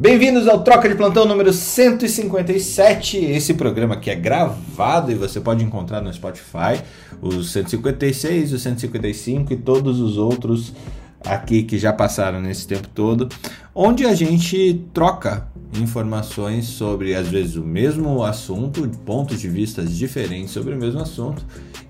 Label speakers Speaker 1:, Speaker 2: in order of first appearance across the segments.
Speaker 1: Bem-vindos ao Troca de Plantão número 157. Esse programa aqui é gravado e você pode encontrar no Spotify os 156, os 155 e todos os outros aqui que já passaram nesse tempo todo, onde a gente troca informações sobre às vezes o mesmo assunto, pontos de vista diferentes sobre o mesmo assunto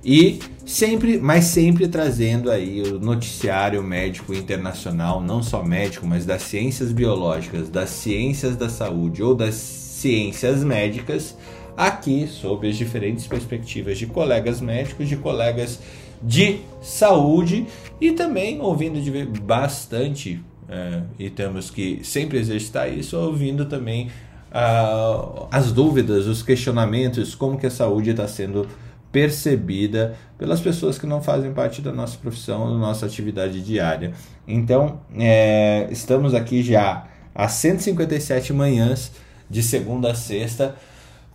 Speaker 1: e sempre, mas sempre trazendo aí o noticiário médico internacional, não só médico, mas das ciências biológicas, das ciências da saúde ou das ciências médicas, aqui sob as diferentes perspectivas de colegas médicos, de colegas de saúde e também ouvindo de bastante é, e temos que sempre exercitar isso, ouvindo também uh, as dúvidas, os questionamentos, como que a saúde está sendo percebida pelas pessoas que não fazem parte da nossa profissão, da nossa atividade diária. Então, é, estamos aqui já há 157 manhãs, de segunda a sexta,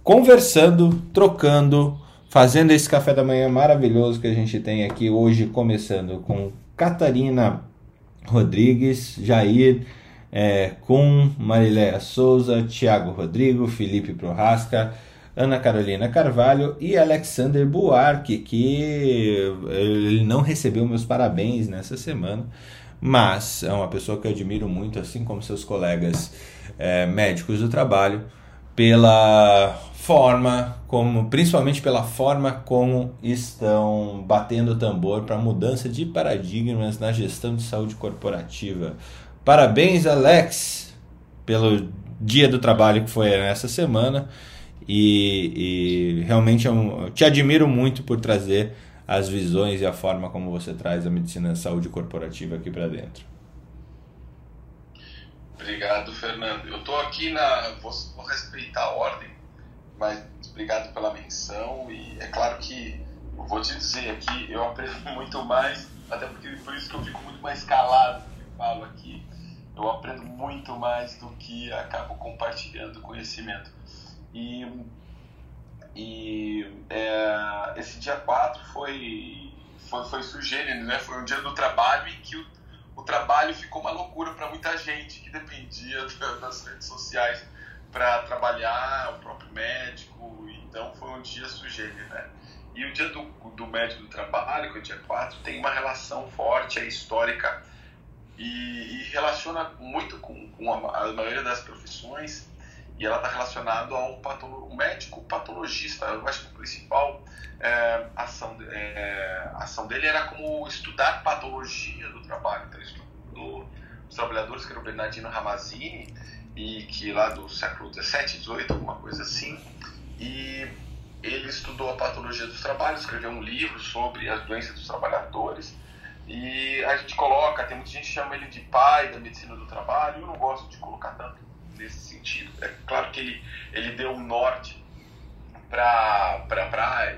Speaker 1: conversando, trocando, fazendo esse café da manhã maravilhoso que a gente tem aqui hoje, começando com Catarina Rodrigues, Jair, é, com Mariléia Souza, Tiago Rodrigo, Felipe Prohasca, Ana Carolina Carvalho e Alexander Buarque, que ele não recebeu meus parabéns nessa semana, mas é uma pessoa que eu admiro muito, assim como seus colegas é, médicos do trabalho, pela forma como, principalmente pela forma como estão batendo o tambor para mudança de paradigmas na gestão de saúde corporativa. Parabéns, Alex, pelo dia do trabalho que foi nessa semana. E, e realmente eu te admiro muito por trazer as visões e a forma como você traz a medicina da saúde corporativa aqui para dentro.
Speaker 2: Obrigado, Fernando. Eu estou aqui na. Vou, vou, respeitar a ordem, mas obrigado pela menção. E é claro que eu vou te dizer aqui, eu aprendo muito mais, até porque por isso que eu fico muito mais calado que falo aqui. Eu aprendo muito mais do que acabo compartilhando conhecimento. E, e é, esse dia 4 foi, foi, foi né? Foi um dia do trabalho em que o, o trabalho ficou uma loucura para muita gente que dependia das redes sociais para trabalhar, o próprio médico, então foi um dia sujeito, né? E o dia do, do médico do trabalho, que é o dia 4, tem uma relação forte, é histórica e, e relaciona muito com, com a, a maioria das profissões e ela está relacionada ao patolo médico patologista. Eu acho que a principal é, ação, é, ação dele era como estudar patologia do trabalho. Então, ele estudou os trabalhadores, que era o Bernardino Ramazzini, e que lá do século 17, 18, alguma coisa assim, e ele estudou a patologia dos trabalhos, escreveu um livro sobre as doenças dos trabalhadores, e a gente coloca, tem muita gente que chama ele de pai da medicina do trabalho, eu não gosto de colocar tanto nesse sentido. É claro que ele, ele deu um norte para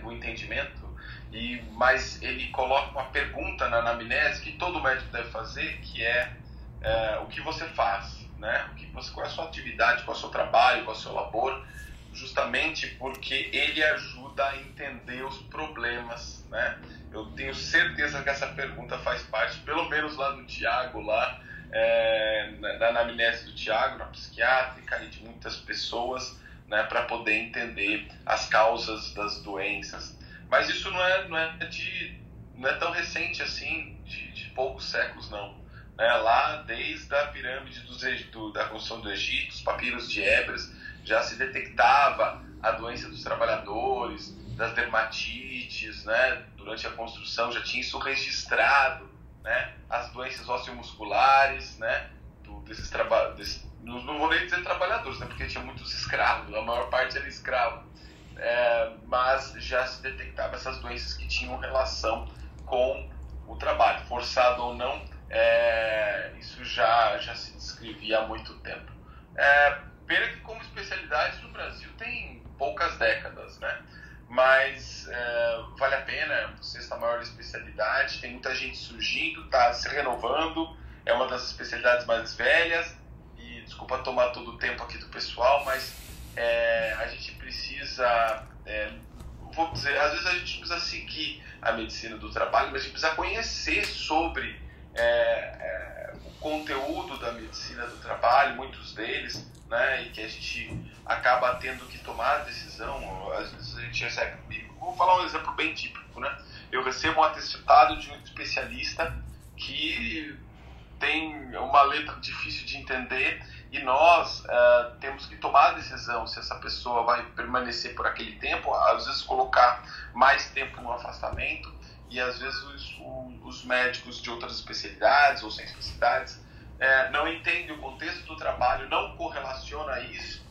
Speaker 2: o entendimento, e, mas ele coloca uma pergunta na anamnese que todo médico deve fazer, que é, é o que você faz, né? O que você, qual é a sua atividade, qual é o seu trabalho, qual é o seu labor, justamente porque ele ajuda a entender os problemas, né? Eu tenho certeza que essa pergunta faz parte, pelo menos lá do Tiago, lá, é, na, anamnese do Tiago, na psiquiátrica e de muitas pessoas, né, para poder entender as causas das doenças. Mas isso não é, não é, de, não é tão recente assim, de, de poucos séculos, não. É, lá, desde a pirâmide do, da construção do Egito, os papiros de Hebras, já se detectava a doença dos trabalhadores, das dermatites, né? durante a construção já tinha isso registrado né, as doenças osteomusculares, né, do, desses trabalhadores, não, não vou nem dizer trabalhadores, né, porque tinha muitos escravos, a maior parte era escravo, é, mas já se detectava essas doenças que tinham relação com o trabalho, forçado ou não, é, isso já, já se descrevia há muito tempo. É, pena que como especialidade no Brasil tem poucas décadas, né? mas é, vale a pena, sexta maior especialidade, tem muita gente surgindo, está se renovando, é uma das especialidades mais velhas, e desculpa tomar todo o tempo aqui do pessoal, mas é, a gente precisa, é, vou dizer, às vezes a gente precisa seguir a medicina do trabalho, mas a gente precisa conhecer sobre é, é, conteúdo da medicina do trabalho, muitos deles, né, e que a gente acaba tendo que tomar decisão, às vezes a gente recebe, vou falar um exemplo bem típico, né, eu recebo um atestado de um especialista que tem uma letra difícil de entender e nós uh, temos que tomar a decisão se essa pessoa vai permanecer por aquele tempo, às vezes colocar mais tempo no afastamento e às vezes os, os médicos de outras especialidades ou sem especialidades é, não entendem o contexto do trabalho, não correlaciona isso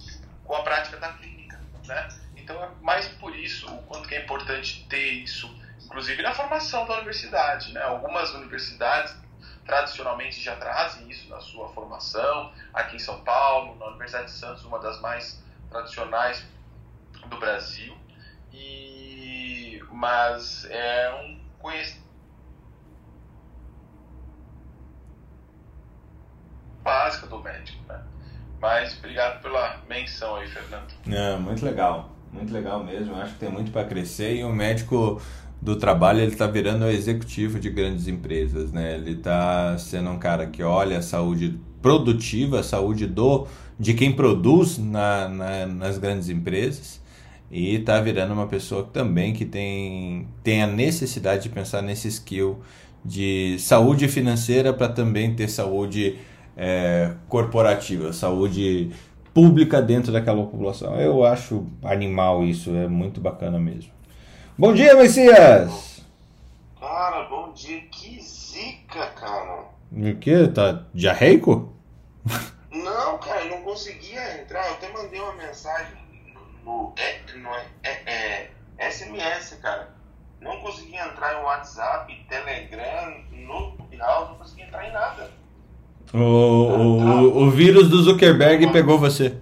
Speaker 2: com a prática da clínica, né? Então é mais por isso o quanto é importante ter isso, inclusive na formação da universidade, né? Algumas universidades tradicionalmente já trazem isso na sua formação, aqui em São Paulo, na Universidade de Santos, uma das mais tradicionais do Brasil, e mas é um conhecimento básica do médico, né? Mas obrigado pela menção aí, Fernando.
Speaker 1: É, muito legal, muito legal mesmo. Acho que tem muito para crescer e o médico do trabalho ele está virando o executivo de grandes empresas, né? Ele está sendo um cara que olha a saúde produtiva, a saúde do de quem produz na, na nas grandes empresas e está virando uma pessoa também que tem, tem a necessidade de pensar nesse skill de saúde financeira para também ter saúde é, corporativa, saúde pública dentro daquela população. Eu acho animal isso, é muito bacana mesmo. Bom dia, Messias!
Speaker 3: Cara, bom dia. Que zica, cara.
Speaker 1: O que? Tá diarreico?
Speaker 3: Não, cara, eu não conseguia entrar. Eu até mandei uma mensagem no, é, no é, é, é SMS, cara. Não conseguia entrar em WhatsApp, Telegram, no House, não conseguia entrar em nada.
Speaker 1: O, o, o vírus do Zuckerberg pegou você.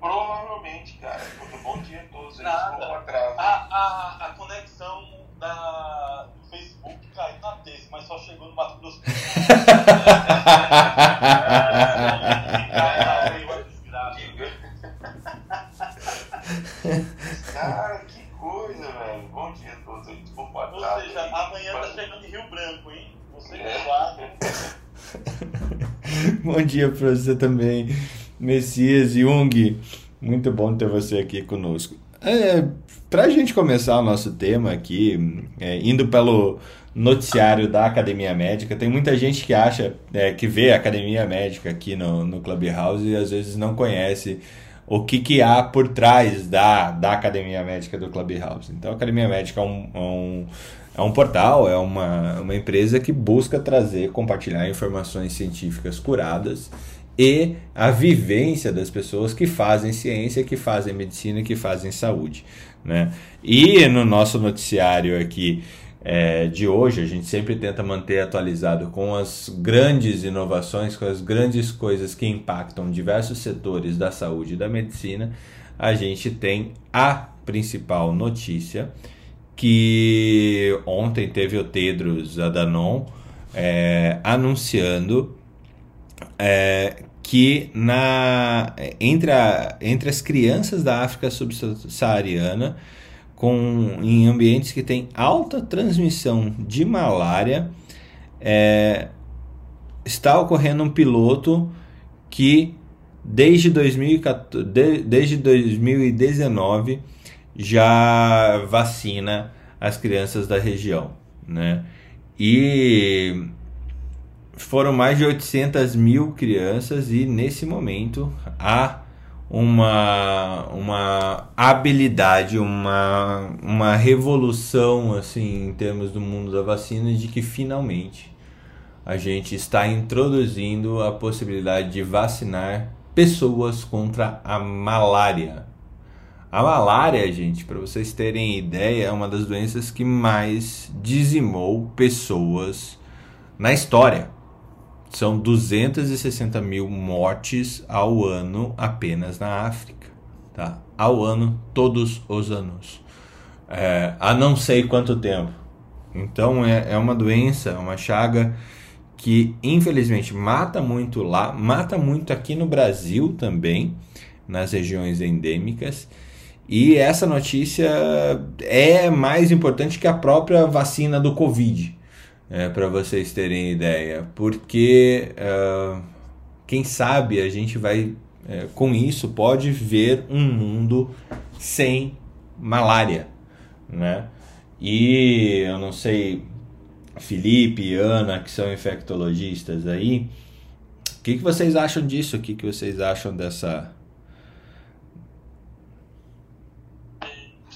Speaker 3: Provavelmente, cara. Porque bom dia a todos.
Speaker 4: Nada.
Speaker 3: Atrás.
Speaker 4: A, a, a conexão da, do Facebook caiu na terça, mas só chegou no Mato Grosso.
Speaker 3: Cara, que coisa, velho. Bom dia a todos. Desculpa
Speaker 4: Ou
Speaker 3: atraso
Speaker 4: seja,
Speaker 3: aí.
Speaker 4: amanhã tá chegando em Rio Branco, hein? Você que é guarda.
Speaker 1: Bom dia para você também, Messias Jung. Muito bom ter você aqui conosco. É, para a gente começar o nosso tema aqui, é, indo pelo noticiário da Academia Médica, tem muita gente que acha, é, que vê a Academia Médica aqui no, no Clubhouse e às vezes não conhece o que, que há por trás da, da Academia Médica do Clubhouse. Então, a Academia Médica é um, é um, é um portal, é uma, uma empresa que busca trazer, compartilhar informações científicas curadas e a vivência das pessoas que fazem ciência, que fazem medicina, que fazem saúde. Né? E no nosso noticiário aqui é, de hoje, a gente sempre tenta manter atualizado com as grandes inovações, com as grandes coisas que impactam diversos setores da saúde e da medicina. A gente tem a principal notícia que ontem teve o Tedros Adhanom é, anunciando é, que na, entre, a, entre as crianças da África subsaariana, com, em ambientes que têm alta transmissão de malária, é, está ocorrendo um piloto que desde, 2014, de, desde 2019 já vacina as crianças da região, né? E foram mais de 800 mil crianças e nesse momento há uma, uma habilidade, uma, uma revolução assim em termos do mundo da vacina de que finalmente a gente está introduzindo a possibilidade de vacinar pessoas contra a malária. A malária, gente, para vocês terem ideia, é uma das doenças que mais dizimou pessoas na história. São 260 mil mortes ao ano apenas na África. Tá? Ao ano, todos os anos. É, há não sei quanto tempo. Então é, é uma doença, uma chaga que infelizmente mata muito lá, mata muito aqui no Brasil também, nas regiões endêmicas. E essa notícia é mais importante que a própria vacina do Covid é, para vocês terem ideia, porque uh, quem sabe a gente vai é, com isso pode ver um mundo sem malária, né? E eu não sei, Felipe Ana, que são infectologistas aí, o que, que vocês acham disso? O que, que vocês acham dessa.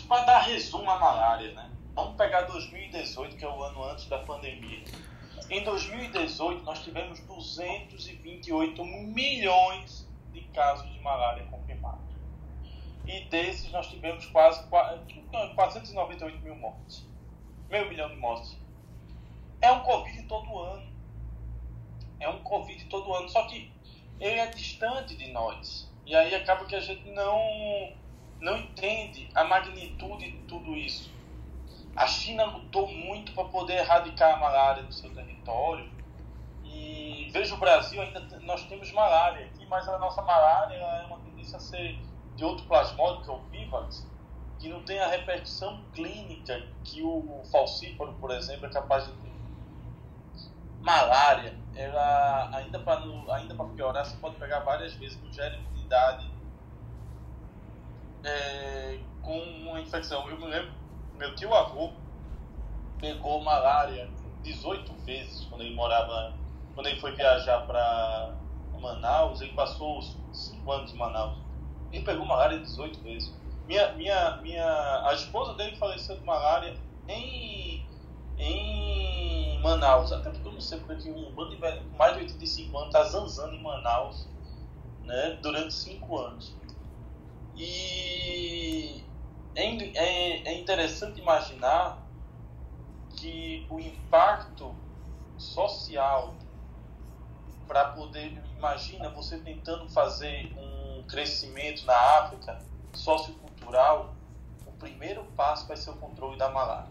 Speaker 4: Para dar resumo à malária, né? Vamos pegar 2018, que é o ano antes da pandemia. Em 2018, nós tivemos 228 milhões de casos de malária confirmados. E desses, nós tivemos quase 498 mil mortes. Meio milhão de mortes. É um Covid todo ano. É um Covid todo ano. Só que ele é distante de nós. E aí acaba que a gente não, não entende a magnitude de tudo isso. A China lutou muito para poder erradicar a malária do seu território. E veja o Brasil, ainda nós temos malária aqui, mas a nossa malária é uma tendência a ser de outro plasmódio, que é o Vivax, que não tem a repercussão clínica que o falcíparo, por exemplo, é capaz de ter. Malária, ela, ainda para ainda piorar, você pode pegar várias vezes, não gera imunidade é, com uma infecção. Eu me lembro, meu tio avô pegou malária 18 vezes quando ele morava, quando ele foi viajar para Manaus, ele passou 5 anos em Manaus. Ele pegou malária 18 vezes. Minha, minha, minha, a esposa dele faleceu de malária em, em Manaus. Até porque eu não sei porque um bando de velho mais de 85 anos está zanzando em Manaus né, durante 5 anos. E é, é, é interessante imaginar que o impacto social para poder imagina você tentando fazer um crescimento na África sociocultural o primeiro passo vai ser o controle da malária.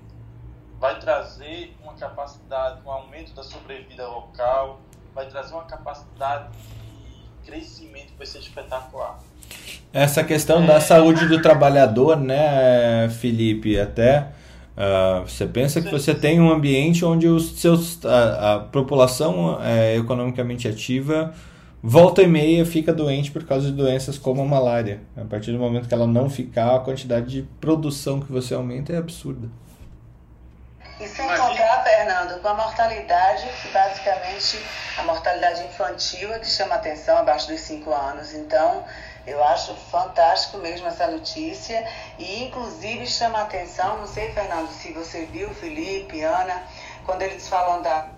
Speaker 4: Vai trazer uma capacidade um aumento da sobrevida local vai trazer uma capacidade de crescimento vai ser espetacular
Speaker 1: essa questão é... da saúde do trabalhador né Felipe até Uh, você pensa que você tem um ambiente onde os seus, a, a população é, economicamente ativa volta e meia fica doente por causa de doenças como a malária. A partir do momento que ela não ficar, a quantidade de produção que você aumenta é absurda.
Speaker 5: E sem contar, Fernando, com a mortalidade, que basicamente a mortalidade infantil é que chama atenção abaixo dos 5 anos. Então, eu acho fantástico mesmo essa notícia e inclusive chama atenção, não sei, Fernando, se você viu, Felipe, Ana, quando eles falam da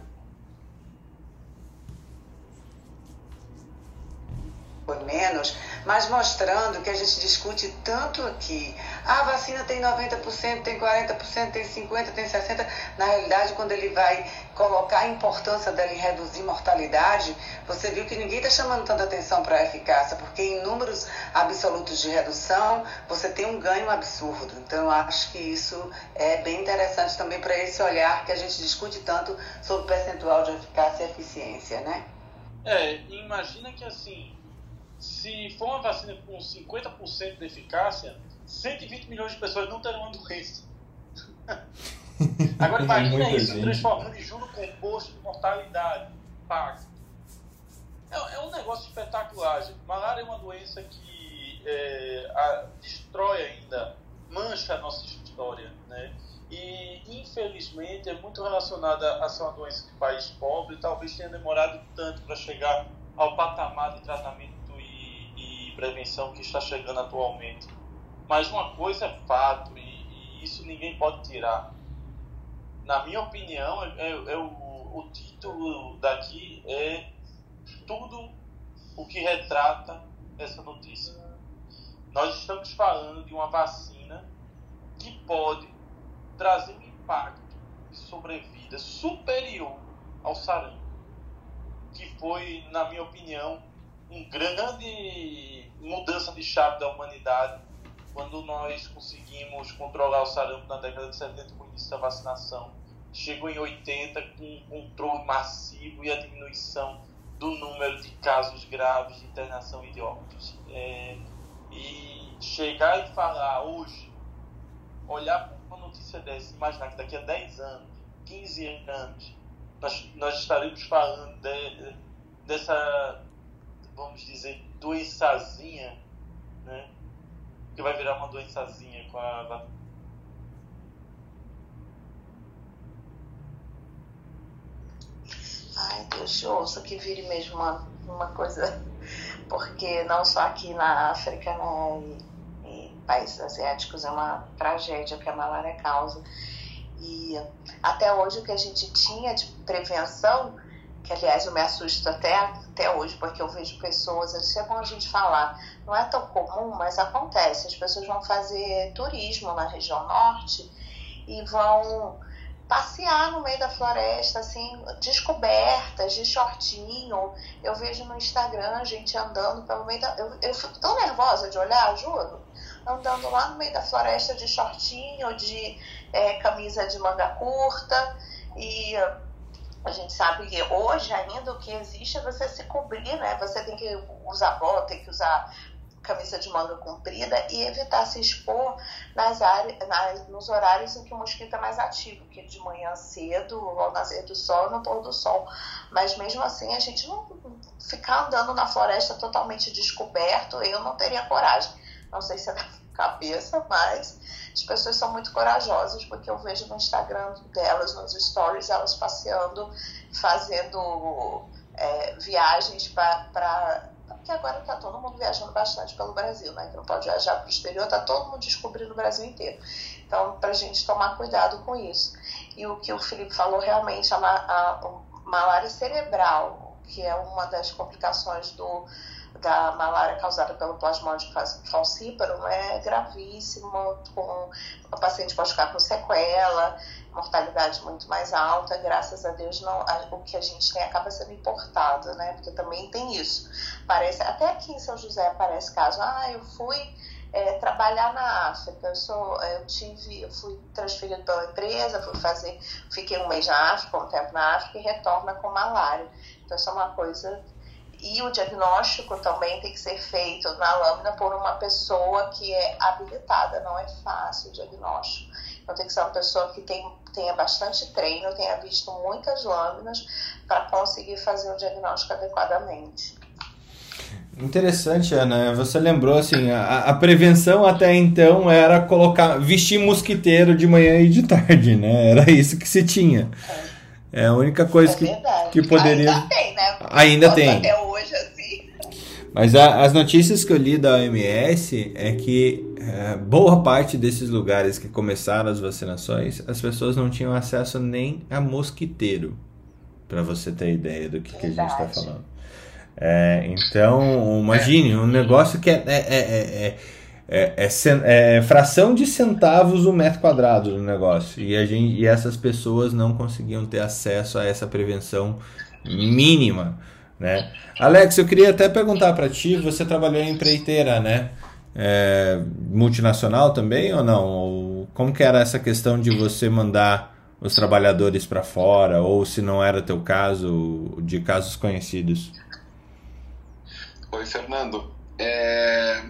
Speaker 5: menos, mas mostrando que a gente discute tanto aqui. A vacina tem 90%, tem 40%, tem 50%, tem 60%. Na realidade, quando ele vai colocar a importância dela em reduzir mortalidade, você viu que ninguém está chamando tanta atenção para a eficácia, porque em números absolutos de redução, você tem um ganho absurdo. Então, eu acho que isso é bem interessante também para esse olhar que a gente discute tanto sobre percentual de eficácia e eficiência, né?
Speaker 4: É, imagina que assim, se for uma vacina com 50% de eficácia, 120 milhões de pessoas não terão uma doença. Agora imagina isso, gente. transformando em juro composto de mortalidade, paga. É, é, um negócio espetacular, gente. Malária é uma doença que é, a, destrói ainda, mancha a nossa história, né? E, infelizmente, é muito relacionada a ser uma doença de país pobre, talvez tenha demorado tanto para chegar ao patamar de tratamento prevenção que está chegando atualmente. Mas uma coisa é fato, e, e isso ninguém pode tirar. Na minha opinião, é, é, é o, o título daqui é tudo o que retrata essa notícia. Nós estamos falando de uma vacina que pode trazer um impacto de sobrevida superior ao sarampo, que foi, na minha opinião, um grande mudança de chave da humanidade quando nós conseguimos controlar o sarampo na década de 70 com o início da vacinação. Chegou em 80 com um controle massivo e a diminuição do número de casos graves de internação e de óbitos. É, e chegar e falar hoje, olhar para uma notícia dessa, imaginar que daqui a 10 anos, 15 anos, nós, nós estaremos falando de, dessa, vamos dizer, doençazinha, né? Que vai virar uma doençazinha com a
Speaker 6: Ai, Deus, ouça que vire mesmo uma, uma coisa, porque não só aqui na África, né, e, em países asiáticos é uma tragédia que a malária causa. E até hoje o que a gente tinha de prevenção, que aliás eu me assusto até, até hoje, porque eu vejo pessoas, isso é bom a gente falar, não é tão comum, mas acontece, as pessoas vão fazer turismo na região norte e vão passear no meio da floresta, assim, descobertas, de shortinho. Eu vejo no Instagram gente andando pelo meio da. Eu, eu fico tão nervosa de olhar, juro. Andando lá no meio da floresta de shortinho, de é, camisa de manga curta. E a gente sabe que hoje ainda o que existe é você se cobrir, né? Você tem que usar bota, tem que usar camisa de manga comprida e evitar se expor nas áreas, nas, nos horários em que o mosquito é mais ativo, que de manhã cedo, ao nascer do sol, no pôr do sol. Mas mesmo assim, a gente não ficar andando na floresta totalmente descoberto, eu não teria coragem. Não sei se é da cabeça, mas as pessoas são muito corajosas, porque eu vejo no Instagram delas, nos stories, elas passeando, fazendo é, viagens para porque agora está todo mundo viajando bastante pelo Brasil, né? Que não pode viajar para o exterior, está todo mundo descobrindo o Brasil inteiro. Então, para a gente tomar cuidado com isso. E o que o Felipe falou realmente, a, a, a malária cerebral, que é uma das complicações do, da malária causada pelo plasmódio falcíparo, é gravíssimo, com, o paciente pode ficar com sequela, mortalidade muito mais alta, graças a Deus não, a, o que a gente tem acaba sendo importado, né? Porque também tem isso. Parece, até aqui em São José aparece caso, ah, eu fui é, trabalhar na África, eu sou, eu tive, eu fui transferido pela empresa, fui fazer, fiquei um mês na África, um tempo na África e retorna com malária. Então isso é uma coisa e o diagnóstico também tem que ser feito na lâmina por uma pessoa que é habilitada, não é fácil o diagnóstico. Então tem que ser uma pessoa que tem, tenha bastante treino, tenha visto muitas lâminas para conseguir fazer o diagnóstico adequadamente.
Speaker 1: Interessante, Ana. Você lembrou assim, a, a, prevenção até então era colocar, vestir mosquiteiro de manhã e de tarde, né? Era isso que se tinha. É, é a única coisa é que, que poderia.
Speaker 6: Ainda tem, né?
Speaker 1: Ainda tem.
Speaker 6: Até.
Speaker 1: Mas a, as notícias que eu li da OMS é que é, boa parte desses lugares que começaram as vacinações, as pessoas não tinham acesso nem a mosquiteiro, para você ter ideia do que, que a gente está falando. É, então, imagine, um negócio que é, é, é, é, fração de centavos o metro quadrado do negócio. E, a gente, e essas pessoas não conseguiam ter acesso a essa prevenção mínima. Né? Alex, eu queria até perguntar para ti, você trabalhou em empreiteira, né? é, multinacional também ou não? Como que era essa questão de você mandar os trabalhadores para fora ou se não era teu caso de casos conhecidos?
Speaker 2: Oi, Fernando. É...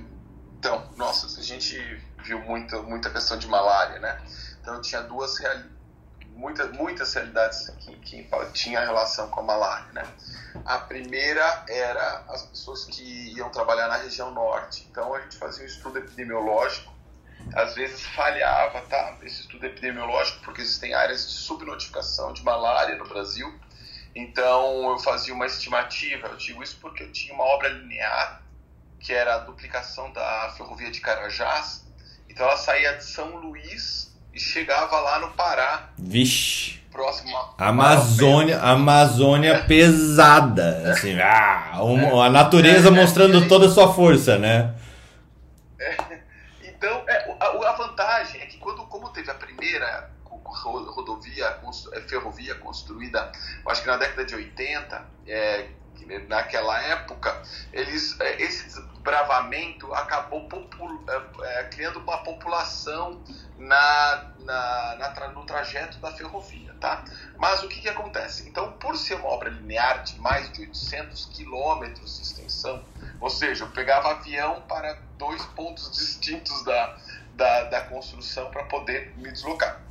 Speaker 2: Então, nossa, a gente viu muita, muita questão de malária, né? Então tinha duas realidades muitas, muitas realidades que, que tinha relação com a malária, né? A primeira era as pessoas que iam trabalhar na região norte. Então a gente fazia um estudo epidemiológico, às vezes falhava, tá? Esse estudo epidemiológico, porque existem áreas de subnotificação de malária no Brasil. Então eu fazia uma estimativa, eu digo isso porque eu tinha uma obra linear, que era a duplicação da ferrovia de Carajás. Então ela saía de São Luís e chegava lá no Pará.
Speaker 1: Vixe.
Speaker 2: Próximo
Speaker 1: a Amazônia, Amazônia pesada, assim, ah, a natureza é, mostrando é, toda a sua força, né?
Speaker 2: É, então, é, a, a, vantagem é que quando, como teve a primeira rodovia, é, ferrovia construída, acho que na década de 80, é, naquela época, eles, é, esse desbravamento acabou é, criando uma população na, na, na, no trajeto da ferrovia, tá? Mas o que, que acontece? Então, por ser uma obra linear de mais de 800 quilômetros de extensão, ou seja, eu pegava avião para dois pontos distintos da, da, da construção para poder me deslocar.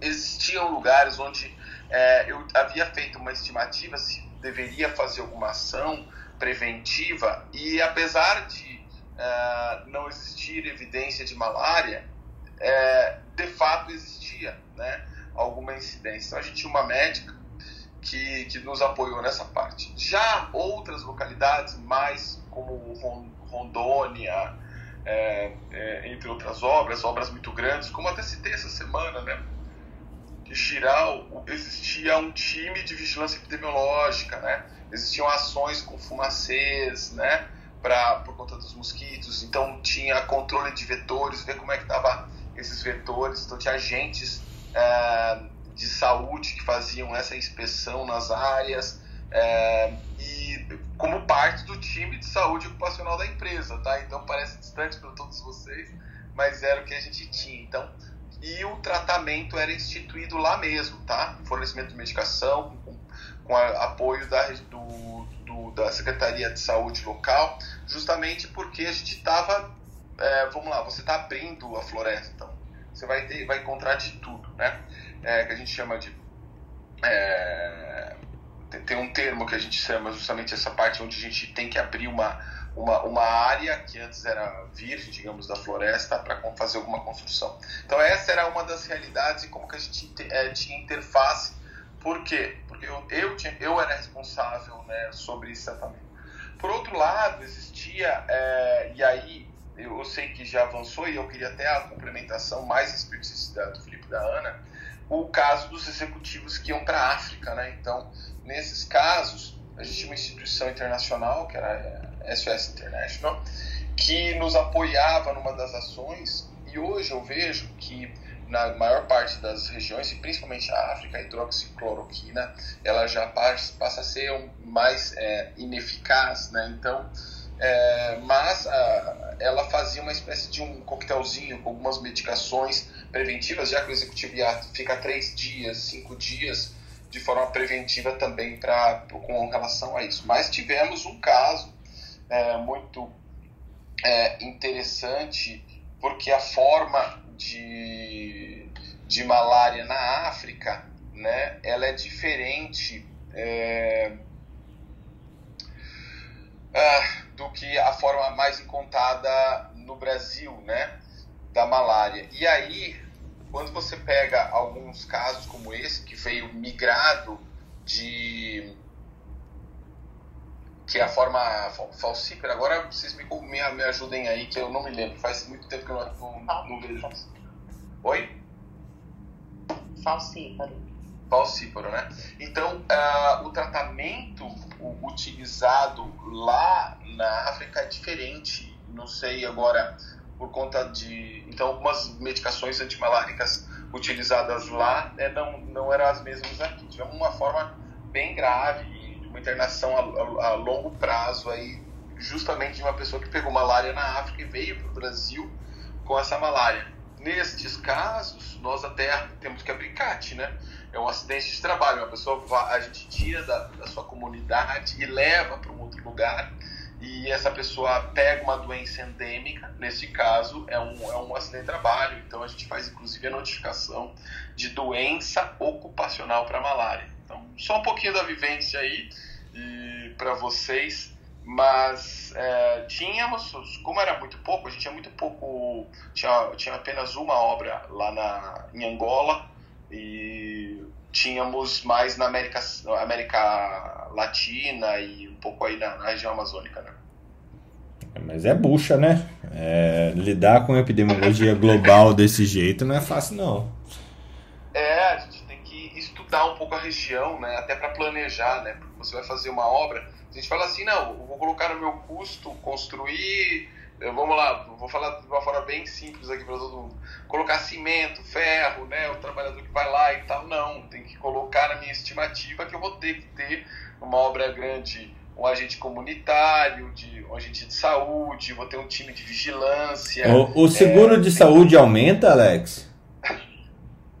Speaker 2: Existiam lugares onde é, eu havia feito uma estimativa se deveria fazer alguma ação preventiva e apesar de é, não existir evidência de malária, é, de fato existia né, alguma incidência. Então a gente tinha uma médica que, que nos apoiou nessa parte. Já outras localidades, mais como Rondônia, é, é, entre outras obras, obras muito grandes, como até citei essa semana, né? De Chiral existia um time de vigilância epidemiológica, né? Existiam ações com fumacês, né? Pra, por conta dos mosquitos, então tinha controle de vetores, ver como é que estava esses vetores, então tinha agentes é, de saúde que faziam essa inspeção nas áreas é, e como parte do time de saúde ocupacional da empresa, tá? Então parece distante para todos vocês, mas era o que a gente tinha. Então, e o tratamento era instituído lá mesmo, tá? Fornecimento de medicação com, a, apoio da, do, do, da Secretaria de Saúde local, justamente porque a gente estava, é, vamos lá, você está abrindo a floresta, então você vai ter, vai encontrar de tudo, né? é, que a gente chama de. É, tem, tem, um termo que a gente chama justamente essa parte onde a gente tem que abrir uma, uma, uma área que antes era virgem, digamos, da floresta, para fazer alguma construção. Então, essa era uma das realidades e como que a gente é, tinha interface. Por quê? Porque eu, eu, tinha, eu era responsável né, sobre isso tratamento. Por outro lado, existia, é, e aí eu, sei que já avançou e eu queria até a complementação mais específica do Felipe da Ana, o caso dos executivos que iam para a África, né? Então, nesses casos, a gente tinha uma instituição internacional, que era a SOS International, que nos apoiava numa das ações, e hoje eu vejo que na maior parte das regiões, e principalmente a África, a hidroxicloroquina, ela já passa a ser mais é, ineficaz, né? Então, é, mas a, ela fazia uma espécie de um coquetelzinho com algumas medicações preventivas, já que o executivo ia ficar três dias, cinco dias de forma preventiva também pra, com relação a isso. Mas tivemos um caso é, muito é, interessante, porque a forma de, de malária na África, né, ela é diferente é, ah, do que a forma mais encontrada no Brasil, né? Da malária. E aí, quando você pega alguns casos como esse, que veio migrado de. Que é a forma falcípera, agora vocês me, me, me ajudem aí, que eu não me lembro, faz muito tempo que eu não, não, não vejo. Oi?
Speaker 6: Falcíparo
Speaker 2: falcíparo, né? Então, uh, o tratamento utilizado lá na África é diferente. Não sei agora por conta de. Então, algumas medicações antimaláricas utilizadas lá né, não, não eram as mesmas aqui. Tivemos uma forma bem grave, internação a, a, a longo prazo aí, justamente de uma pessoa que pegou malária na África e veio para o Brasil com essa malária. Nestes casos, nós até temos que abrir CAT, né? é um acidente de trabalho. Uma pessoa a gente tira da, da sua comunidade e leva para um outro lugar e essa pessoa pega uma doença endêmica, nesse caso é um, é um acidente de trabalho, então a gente faz inclusive a notificação de doença ocupacional para malária. Então, só um pouquinho da vivência aí para vocês, mas é, tínhamos, como era muito pouco, a gente tinha muito pouco, tinha, tinha apenas uma obra lá na, em Angola, e tínhamos mais na América, América Latina e um pouco aí na, na região amazônica, né?
Speaker 1: Mas é bucha, né? É, lidar com a epidemiologia global desse jeito não é fácil, não.
Speaker 2: É, a gente estudar um pouco a região, né? Até para planejar, né? Porque você vai fazer uma obra, a gente fala assim, não, eu vou colocar no meu custo construir vamos lá, vou falar de uma forma bem simples aqui para todo mundo. Colocar cimento, ferro, né, o trabalhador que vai lá e tal, não. Tem que colocar na minha estimativa que eu vou ter que ter uma obra grande, um agente comunitário, de, um agente de saúde, vou ter um time de vigilância.
Speaker 1: O, o seguro é, de saúde aumenta, Alex?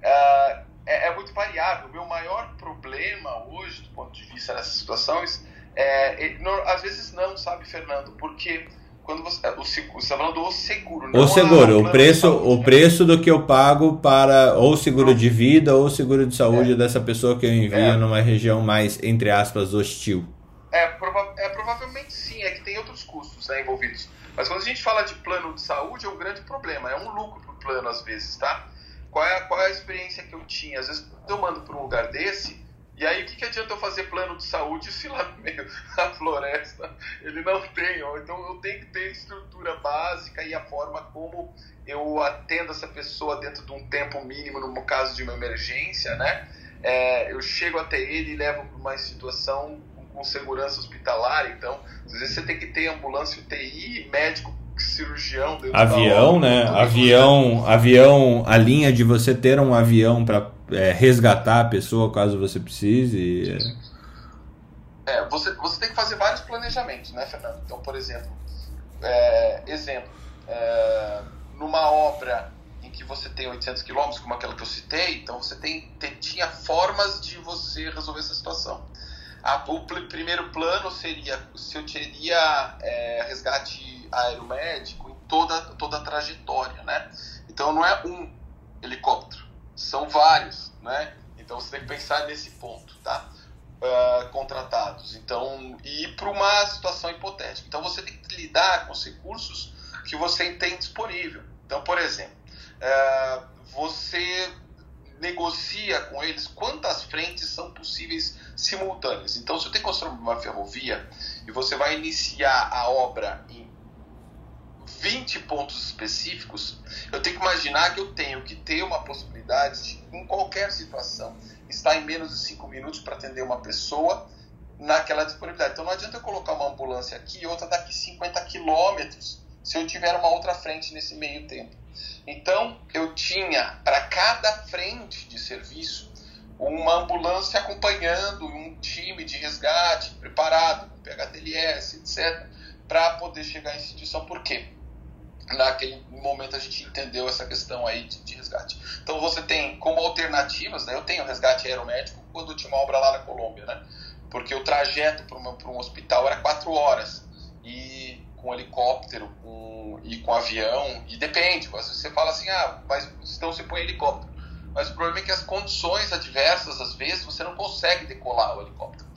Speaker 2: é, é, é, muito variável. O meu maior problema hoje, do ponto de vista dessas situações, é, é, às vezes não, sabe, Fernando? Porque quando você, o, você está falando do seguro,
Speaker 1: não O seguro, o preço, saúde, o né? preço do que eu pago para ou seguro de vida ou seguro de saúde é. dessa pessoa que eu envio é. numa região mais, entre aspas, hostil.
Speaker 2: É, prova é, provavelmente sim, é que tem outros custos né, envolvidos. Mas quando a gente fala de plano de saúde, é um grande problema, é um lucro para o plano às vezes, tá? Qual é, qual é a experiência que eu tinha? Às vezes eu mando para um lugar desse, e aí, o que, que adianta eu fazer plano de saúde se lá no meio da floresta ele não tem? Ó? Então, eu tenho que ter estrutura básica e a forma como eu atendo essa pessoa dentro de um tempo mínimo, no caso de uma emergência, né? É, eu chego até ele e levo para uma situação com, com segurança hospitalar. Então, às vezes você tem que ter ambulância UTI, médico cirurgião
Speaker 1: avião né? avião avião a linha de você ter um avião para é, resgatar a pessoa caso você precise.
Speaker 2: É você você tem que fazer vários planejamentos né Fernando? Então por exemplo é, exemplo é, numa obra em que você tem 800 quilômetros como aquela que eu citei então você tem, tem tinha formas de você resolver essa situação a, o primeiro plano seria se eu teria é, resgate aeromédico em toda, toda a trajetória, né? Então não é um helicóptero, são vários, né? Então você tem que pensar nesse ponto, tá? Uh, contratados. Então, ir para uma situação hipotética. Então você tem que lidar com os recursos que você tem disponível. Então, por exemplo, uh, você negocia com eles quantas frentes são possíveis simultâneas. Então, se que construir uma ferrovia e você vai iniciar a obra em 20 pontos específicos, eu tenho que imaginar que eu tenho que ter uma possibilidade de, em qualquer situação, estar em menos de 5 minutos para atender uma pessoa naquela disponibilidade. Então não adianta eu colocar uma ambulância aqui e outra daqui 50 quilômetros se eu tiver uma outra frente nesse meio tempo. Então eu tinha para cada frente de serviço uma ambulância acompanhando um time de resgate preparado, PHTLS, etc., para poder chegar em instituição. Por quê? naquele momento a gente entendeu essa questão aí de, de, resgate. Então você tem como alternativas, né, eu teno resgate aeromédico quando eu tinha uma obra lá na Colômbia, né, porque o trajeto para um hospital era quatro horas e com helicóptero com, e com avião e depende, você fala assim, ah, mas então você põe helicóptero, mas o problema é que as condições adversas às vezes você não consegue decolar o helicóptero.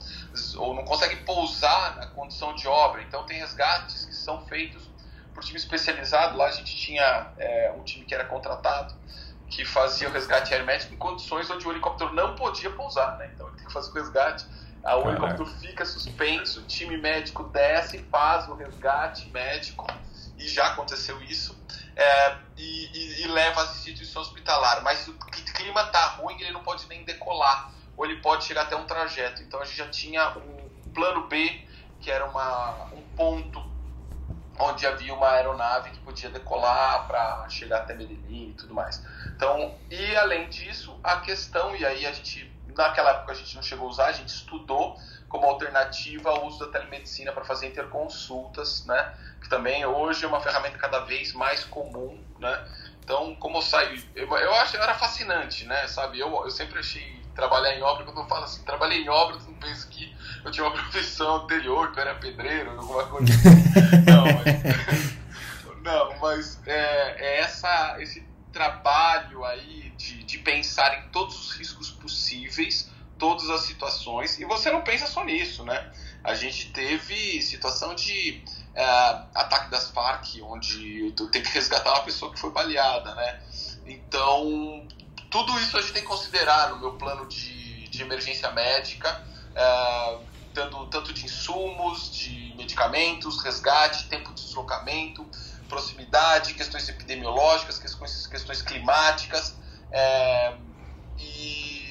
Speaker 2: Ou não consegue pousar na condição de obra, então tem resgates que são feitos por time especializado. Lá a gente tinha é, um time que era contratado, que fazia o resgate aeromédico em condições onde o helicóptero não podia pousar, né? Então ele tem que fazer o resgate, aí o helicóptero fica suspenso, o time médico desce, faz o resgate médico, e já aconteceu isso, é, e, e, e, leva a instituição hospitalar. Mas o clima tá ruim, ele não pode nem decolar, ou ele pode chegar até um trajeto. Então a gente já tinha um plano B, que era uma, um ponto onde havia uma aeronave que podia decolar para chegar até Medellín e tudo mais. Então, e além disso, a questão, e aí a gente, naquela época a gente não chegou a usar, a gente estudou como alternativa ao uso da telemedicina para fazer interconsultas, né? Que também hoje é uma ferramenta cada vez mais comum, né? Então, como eu saio, eu, eu acho, era fascinante, né? Sabe, eu, eu sempre achei trabalhar em obra, quando eu falo assim, trabalhei em obra, tu não pensa que eu tinha uma profissão anterior, que eu era pedreiro, alguma coisa assim. não, mas, não, mas é, é, essa, esse trabalho aí de, de pensar em todos os riscos possíveis, todas as situações, e você não pensa só nisso, né? A gente teve situação de é, ataque das Farc, onde eu tenho que resgatar uma pessoa que foi baleada, né? Então, tudo isso a gente tem que considerar no meu plano de, de emergência médica, é, tanto, tanto de insumos, de medicamentos, resgate, tempo de deslocamento, proximidade, questões epidemiológicas, questões, questões climáticas. É, e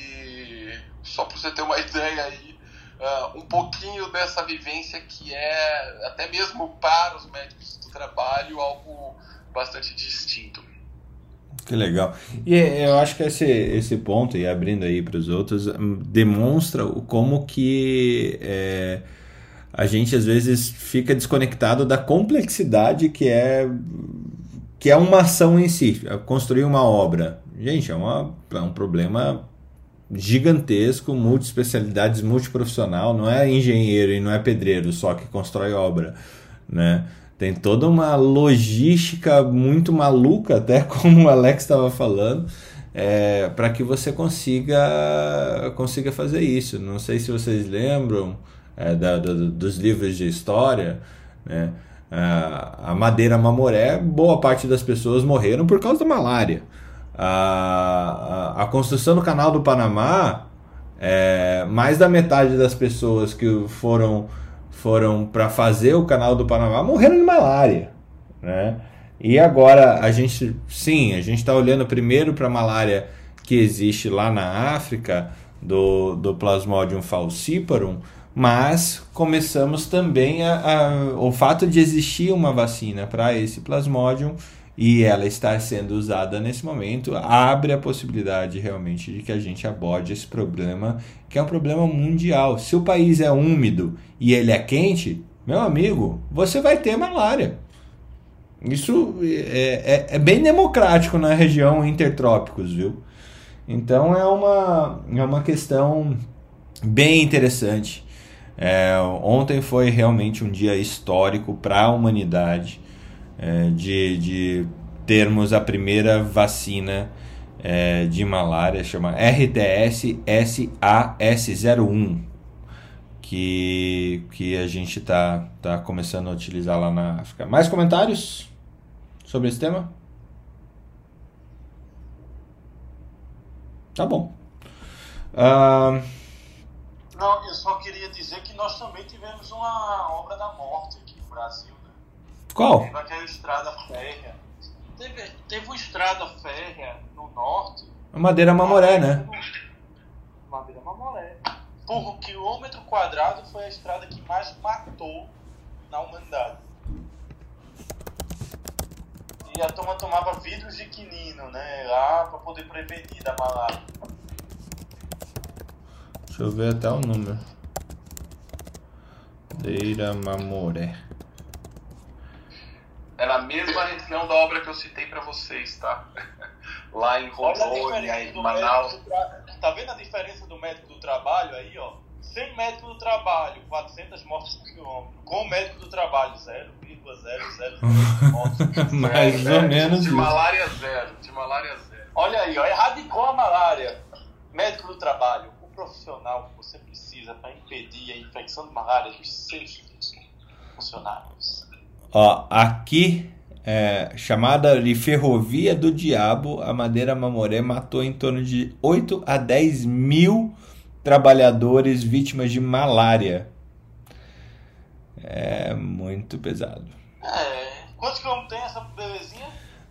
Speaker 2: só para você ter uma ideia aí, uh, um pouquinho dessa vivência que é, até mesmo para os médicos do trabalho, algo bastante distinto.
Speaker 1: Que legal. E é, eu acho que esse, esse ponto, e abrindo aí para os outros, hum, demonstra como que é, a gente às vezes fica desconectado da complexidade que é, que é uma ação em si, é construir uma obra. Gente, é, uma, é um problema gigantesco, multiespecialidades, multiprofissional, não é engenheiro e não é pedreiro só que constrói obra, né? tem toda uma logística muito maluca, até como o Alex estava falando, é, para que você consiga, consiga fazer isso. Não sei se vocês lembram é, da, do, dos livros de história, né? a madeira mamoré, boa parte das pessoas morreram por causa da malária. A, a, construção do canal do Panamá, é, mais da metade das pessoas que foram foram para fazer o canal do Panamá morreram de malária, né? E agora a gente, sim, a gente está olhando primeiro para a malária que existe lá na África do, do Plasmodium falciparum, mas começamos também a, a, o fato de existir uma vacina para esse Plasmodium e ela estar sendo usada nesse momento abre a possibilidade realmente de que a gente aborde esse problema, que é um problema mundial. Se o país é úmido e ele é quente, meu amigo, você vai ter malária. Isso é, é, é bem democrático na região intertrópicos, viu? Então é uma, é uma questão bem interessante. É, ontem foi realmente um dia histórico para a humanidade é, de, de termos a primeira vacina é, de malária, chama RTS-SAS01, que, que a gente está tá começando a utilizar lá na África. Mais comentários sobre esse tema? Tá bom. Uh...
Speaker 4: Não, eu só queria dizer que nós também tivemos uma obra da morte aqui no Brasil.
Speaker 1: Qual?
Speaker 4: Teve aquela estrada férrea. Teve, teve uma estrada férrea no norte.
Speaker 1: A Madeira Mamoré, né?
Speaker 4: Madeira Mamoré. Por quilômetro quadrado foi a estrada que mais matou na humanidade. E a turma tomava vidros de quinino, né? Lá pra poder prevenir da malária.
Speaker 1: Deixa eu ver até o número. Madeira Mamoré.
Speaker 2: É na mesma região da obra que eu citei para vocês, tá? Lá em Rondônia, em Manaus.
Speaker 4: Tra... Tá vendo a diferença do médico do trabalho aí, ó? Sem médico do trabalho, 400 mortes por quilômetro. Com o médico do trabalho, 0,000 mortes.
Speaker 1: Mais ou menos.
Speaker 2: De malária zero. De malária zero.
Speaker 4: Olha aí, ó, erradicou a malária. Médico do trabalho, o profissional que você precisa para impedir a infecção de malária dos seus funcionários.
Speaker 1: Ó, aqui, é, chamada de Ferrovia do Diabo, a Madeira Mamoré matou em torno de 8 a 10 mil trabalhadores vítimas de malária. É muito pesado.
Speaker 4: É. Quantos quilômetros tem essa belezinha?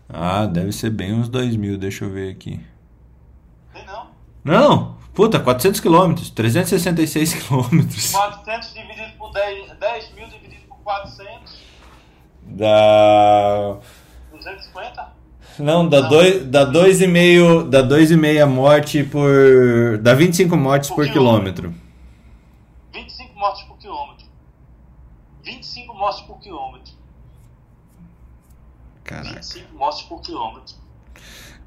Speaker 1: Ah, deve ser bem uns 2 mil, deixa eu ver aqui.
Speaker 4: Tem não?
Speaker 1: Não! Puta, 400 quilômetros, 366 quilômetros.
Speaker 4: 400 dividido por 10, 10 mil dividido por 400.
Speaker 1: Da.
Speaker 4: 250?
Speaker 1: Não, dá 2,5 da dois e meio, dá dois e meia morte por. dá 25 mortes por, por quilômetro. quilômetro.
Speaker 4: 25 mortes por quilômetro. 25 mortes por quilômetro.
Speaker 1: Caraca.
Speaker 4: 25 mortes por quilômetro.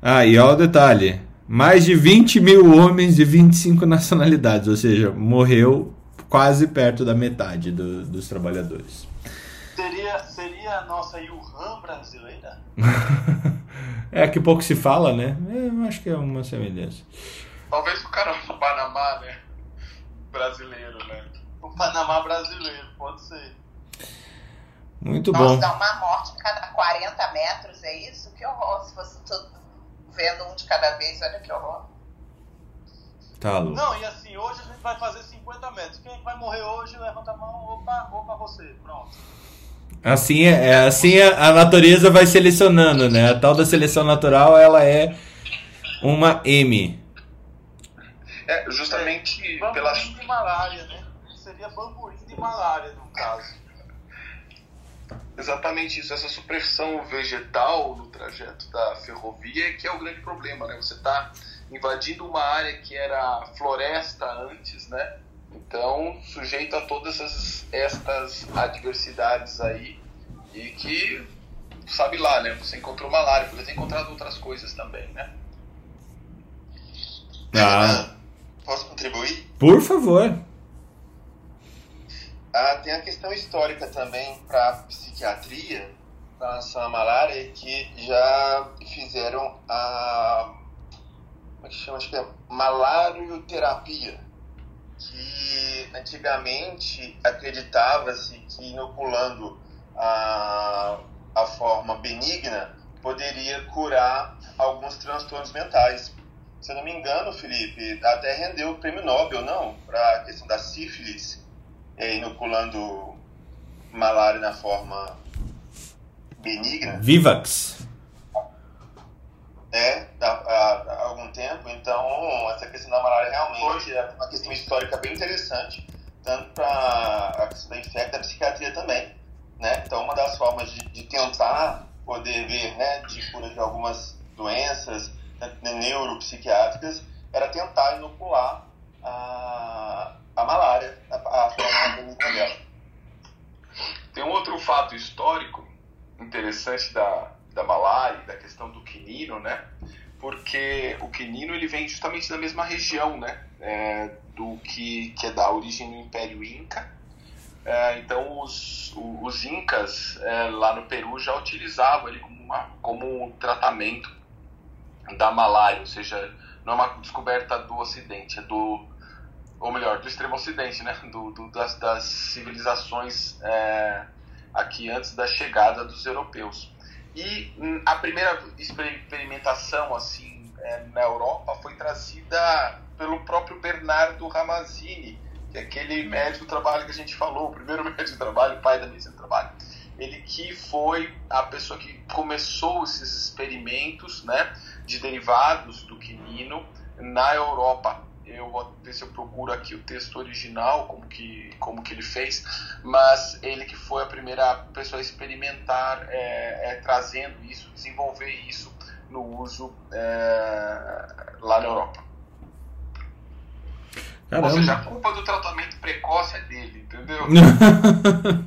Speaker 1: Ah, e olha o detalhe: mais de 20 mil homens de 25 nacionalidades, ou seja, morreu quase perto da metade do, dos trabalhadores.
Speaker 4: Seria, seria a nossa Yuhan brasileira?
Speaker 1: é que pouco se fala, né? É, eu acho que é uma semelhança.
Speaker 2: Talvez o cara do Panamá, né? Brasileiro, né?
Speaker 4: O Panamá brasileiro, pode ser.
Speaker 1: Muito
Speaker 6: Nossa,
Speaker 1: bom.
Speaker 6: dá uma morte cada 40 metros, é isso? Que horror. Se fosse todo vendo um de cada vez, olha que horror.
Speaker 1: Tá louco.
Speaker 4: Não, e assim, hoje a gente vai fazer 50 metros. Quem vai morrer hoje, levanta a mão, opa, opa, você. Pronto.
Speaker 1: Assim, é, é, assim a, a natureza vai selecionando, né? A tal da seleção natural, ela é uma M.
Speaker 2: É, justamente
Speaker 4: é,
Speaker 2: pela...
Speaker 4: de malária, né? Seria bamburim de malária, no caso.
Speaker 2: Exatamente isso, essa supressão vegetal no trajeto da ferrovia que é o grande problema, né? Você está invadindo uma área que era floresta antes, né? Então, sujeito a todas essas, estas adversidades aí e que, sabe lá, né? Você encontrou malária, poderia ter encontrado outras coisas também, né?
Speaker 1: Ah.
Speaker 3: Posso contribuir?
Speaker 1: Por favor.
Speaker 3: Ah, tem a questão histórica também para a psiquiatria, com relação à malária, que já fizeram a. Como é que chama? Acho que é malarioterapia. Que antigamente acreditava-se que inoculando a, a forma benigna poderia curar alguns transtornos mentais. Se eu não me engano, Felipe, até rendeu o prêmio Nobel, não? Para a questão da sífilis é, inoculando malária na forma benigna.
Speaker 1: Vivax.
Speaker 3: É, há, há, há, algum tempo. Então, essa questão da malária realmente é uma questão histórica bem interessante, tanto para a questão da infecção da psiquiatria também. Né? Então, uma das formas de, de tentar poder ver né, de cura de algumas doenças né, neuropsiquiátricas era tentar inocular a, a malária, a, a forma dela.
Speaker 2: Tem um outro fato histórico interessante da, da malária, da questão do quinino, né? Porque o quinino ele vem justamente da mesma região, né? É, do que, que é da origem do Império Inca. É, então os, os incas é, lá no Peru já utilizavam ele como, uma, como um tratamento da malária, ou seja, não é uma descoberta do Ocidente, é do ou melhor, do extremo ocidente, né? Do, do das, das, civilizações é, aqui antes da chegada dos europeus. E hum, a primeira experimentação assim é, na Europa foi trazida pelo próprio Bernardo Ramazzini, que é aquele médico do trabalho que a gente falou, o primeiro médico do trabalho, o pai da medicina do trabalho. Ele que foi a pessoa que começou esses experimentos né, de derivados do quinino na Europa eu vou ver se eu procuro aqui o texto original, como que, como que ele fez, mas ele que foi a primeira pessoa a experimentar é, é, trazendo isso, desenvolver isso no uso é, lá na Europa. Caramba. Ou seja, a culpa do tratamento precoce é dele, entendeu?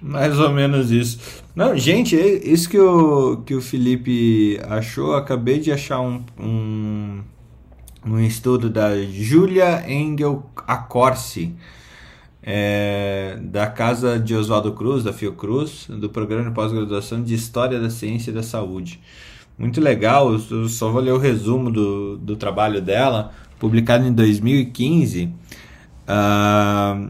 Speaker 1: Mais ou menos isso. Não, gente, é isso que o, que o Felipe achou, acabei de achar um, um um estudo da Julia Engel Acorsi, é, da Casa de Oswaldo Cruz, da Fiocruz, do Programa de Pós-Graduação de História da Ciência e da Saúde. Muito legal, eu só vou ler o resumo do, do trabalho dela, publicado em 2015. Uh, ah,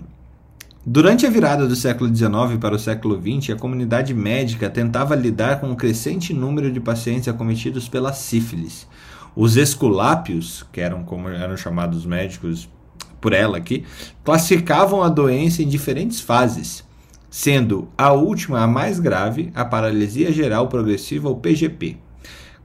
Speaker 1: durante a virada do século XIX para o século XX, a comunidade médica tentava lidar com um crescente número de pacientes acometidos pela sífilis os esculápios, que eram como eram chamados médicos por ela aqui, classificavam a doença em diferentes fases, sendo a última a mais grave, a paralisia geral progressiva ou PGP.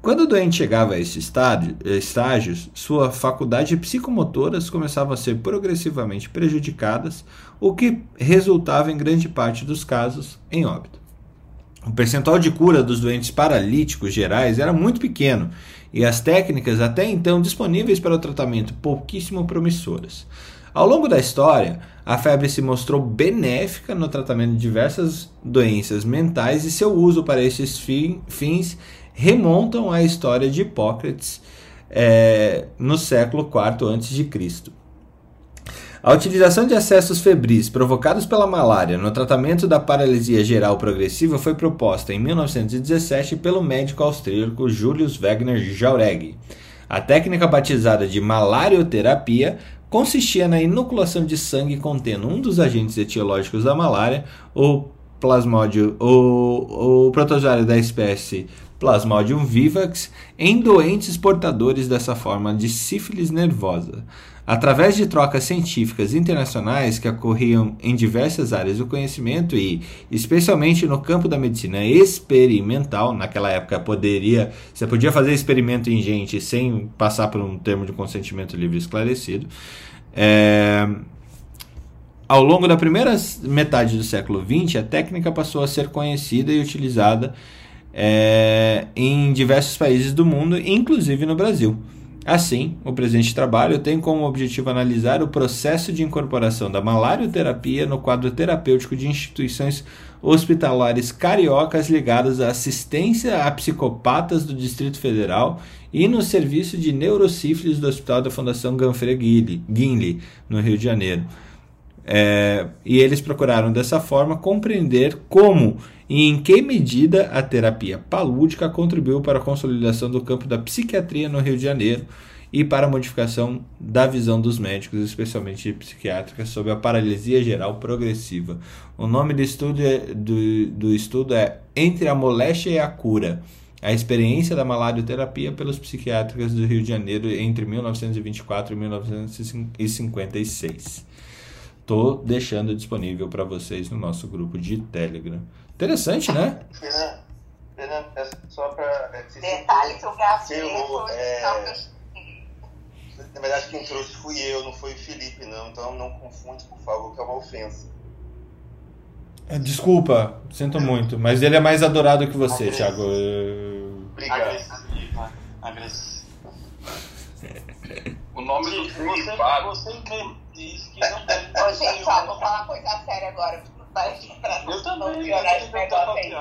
Speaker 1: Quando o doente chegava a esse estágio, estágios, suas faculdades psicomotoras começavam a ser progressivamente prejudicadas, o que resultava em grande parte dos casos em óbito. O percentual de cura dos doentes paralíticos gerais era muito pequeno e as técnicas até então disponíveis para o tratamento pouquíssimo promissoras. Ao longo da história, a febre se mostrou benéfica no tratamento de diversas doenças mentais e seu uso para esses fins remontam à história de Hipócrates é, no século IV a.C. A utilização de acessos febris provocados pela malária no tratamento da paralisia geral progressiva foi proposta em 1917 pelo médico austríaco Julius Wegner Jauregg. A técnica batizada de malarioterapia consistia na inoculação de sangue contendo um dos agentes etiológicos da malária, o plasmódio, o, o protozoário da espécie Plasmodium vivax, em doentes portadores dessa forma de sífilis nervosa. Através de trocas científicas internacionais que ocorriam em diversas áreas do conhecimento e, especialmente no campo da medicina experimental, naquela época poderia, você podia fazer experimento em gente sem passar por um termo de consentimento livre esclarecido. É, ao longo da primeira metade do século XX, a técnica passou a ser conhecida e utilizada é, em diversos países do mundo, inclusive no Brasil. Assim, o presente trabalho tem como objetivo analisar o processo de incorporação da malarioterapia no quadro terapêutico de instituições hospitalares cariocas ligadas à assistência a psicopatas do Distrito Federal e no serviço de neurocífilis do Hospital da Fundação Ganfre Guinle, no Rio de Janeiro. É, e eles procuraram dessa forma compreender como e em que medida a terapia palúdica contribuiu para a consolidação do campo da psiquiatria no Rio de Janeiro e para a modificação da visão dos médicos, especialmente psiquiátrica, sobre a paralisia geral progressiva. O nome do estudo é, do, do estudo é Entre a Moléstia e a Cura. A experiência da malarioterapia pelos psiquiátricos do Rio de Janeiro entre 1924 e 1956. Tô deixando disponível para vocês no nosso grupo de Telegram. Interessante, né?
Speaker 3: Fernando, Fernando, é só para. É,
Speaker 6: Detalhe que o Gabriel
Speaker 3: é, Na verdade, quem trouxe fui eu, não foi o Felipe, não. Então não confunde, por favor, que é uma ofensa.
Speaker 1: É, desculpa, sinto muito, mas ele é mais adorado que você,
Speaker 3: Agressivo.
Speaker 1: Thiago.
Speaker 3: Obrigado.
Speaker 4: Agressiva. Agressiva.
Speaker 2: O nome do
Speaker 4: Você,
Speaker 2: privado.
Speaker 4: você mesmo disse que não deve
Speaker 6: Ô, gente, ó, vou falar uma coisa séria agora. Pra, pra
Speaker 4: Eu
Speaker 6: não
Speaker 4: também,
Speaker 6: piorar esse
Speaker 4: eu
Speaker 6: negócio aí.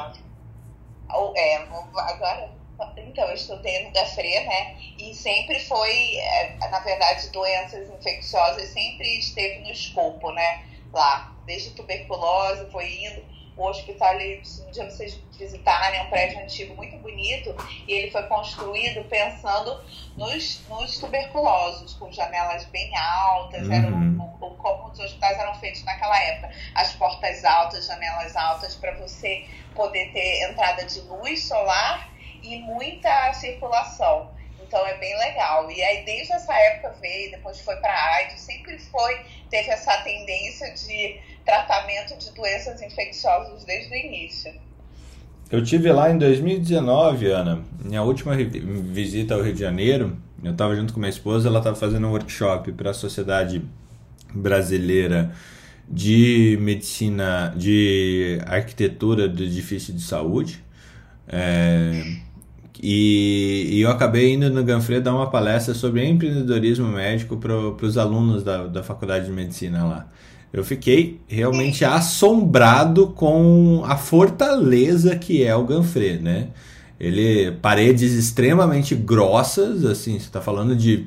Speaker 6: Ou, é, agora, então, eu estudei no Gafre, né? E sempre foi, é, na verdade, doenças infecciosas sempre esteve no escopo, né? Lá, desde tuberculose, foi indo. O hospital, ele, se um dia vocês visitarem, é um prédio antigo muito bonito e ele foi construído pensando nos, nos tuberculosos, com janelas bem altas,
Speaker 1: Uhum.
Speaker 6: era o, o- como os hospitais eram feitos naquela época. As portas altas, janelas altas, para você poder ter entrada de luz solar e muita circulação. Então é bem legal. E aí desde essa época veio, depois foi para a AIDS, sempre foi, teve essa tendência de tratamento de doenças infecciosas desde o início.
Speaker 1: Eu tive lá em 2019, Ana, minha última visita ao Rio de Janeiro. Eu estava junto com minha esposa, ela estava fazendo um workshop para a Sociedade Brasileira de Medicina, de Arquitetura do Edifício de Saúde. É, e, e eu acabei indo no Ganfre dar uma palestra sobre empreendedorismo médico para os alunos da, da Faculdade de Medicina lá. Eu fiquei realmente assombrado com a fortaleza que é o Ganfre, né? Ele paredes extremamente grossas, assim, você está falando de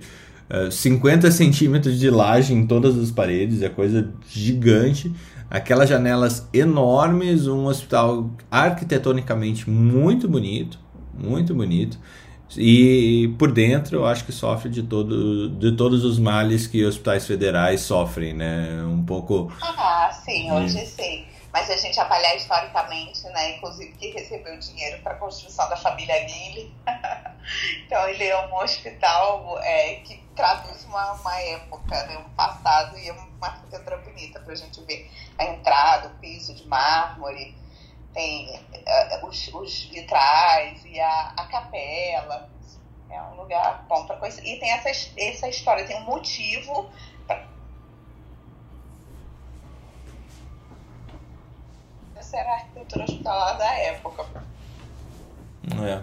Speaker 1: eh, 50 centímetros de laje em todas as paredes, é coisa gigante. Aquelas janelas enormes, um hospital arquitetonicamente muito bonito, muito bonito. E por dentro eu acho que sofre de, todo, de todos os males que hospitais federais sofrem, né? Um pouco.
Speaker 6: Ah, sim,
Speaker 1: Hum.
Speaker 6: hoje sim. Mas se a gente avaliar historicamente, né, inclusive que recebeu dinheiro para a construção da família Lilly, então ele é um hospital é, que traduz uma, uma época, né, um passado e é uma arquitetura bonita para a gente ver a entrada, o piso de mármore, tem eh, os, os vitrais e a, a capela. É um lugar bom para conhecer. E tem essa, essa história, tem um motivo essa era a arquitetura hospitalar da época.
Speaker 1: É.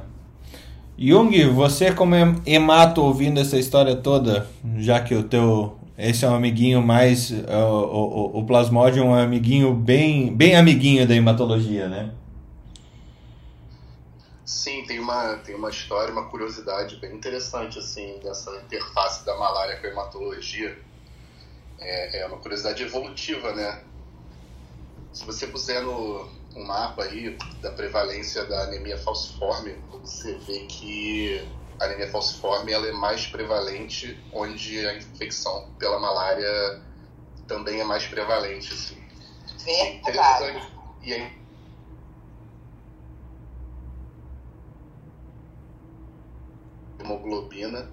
Speaker 1: Jung, você como hem- hemato ouvindo essa história toda, já que o teu esse é um amiguinho mais o, o, o Plasmodium é um amiguinho bem bem amiguinho da hematologia, né?
Speaker 7: Sim, tem uma, tem uma história, uma curiosidade bem interessante, assim, dessa interface da malária com a hematologia. É, é uma curiosidade evolutiva, né? Se você puser no um mapa aí da prevalência da anemia falciforme, você vê que a anemia falciforme ela é mais prevalente onde a infecção pela malária também é mais prevalente, assim.
Speaker 6: Verdade.
Speaker 7: interessante. E é hemoglobina,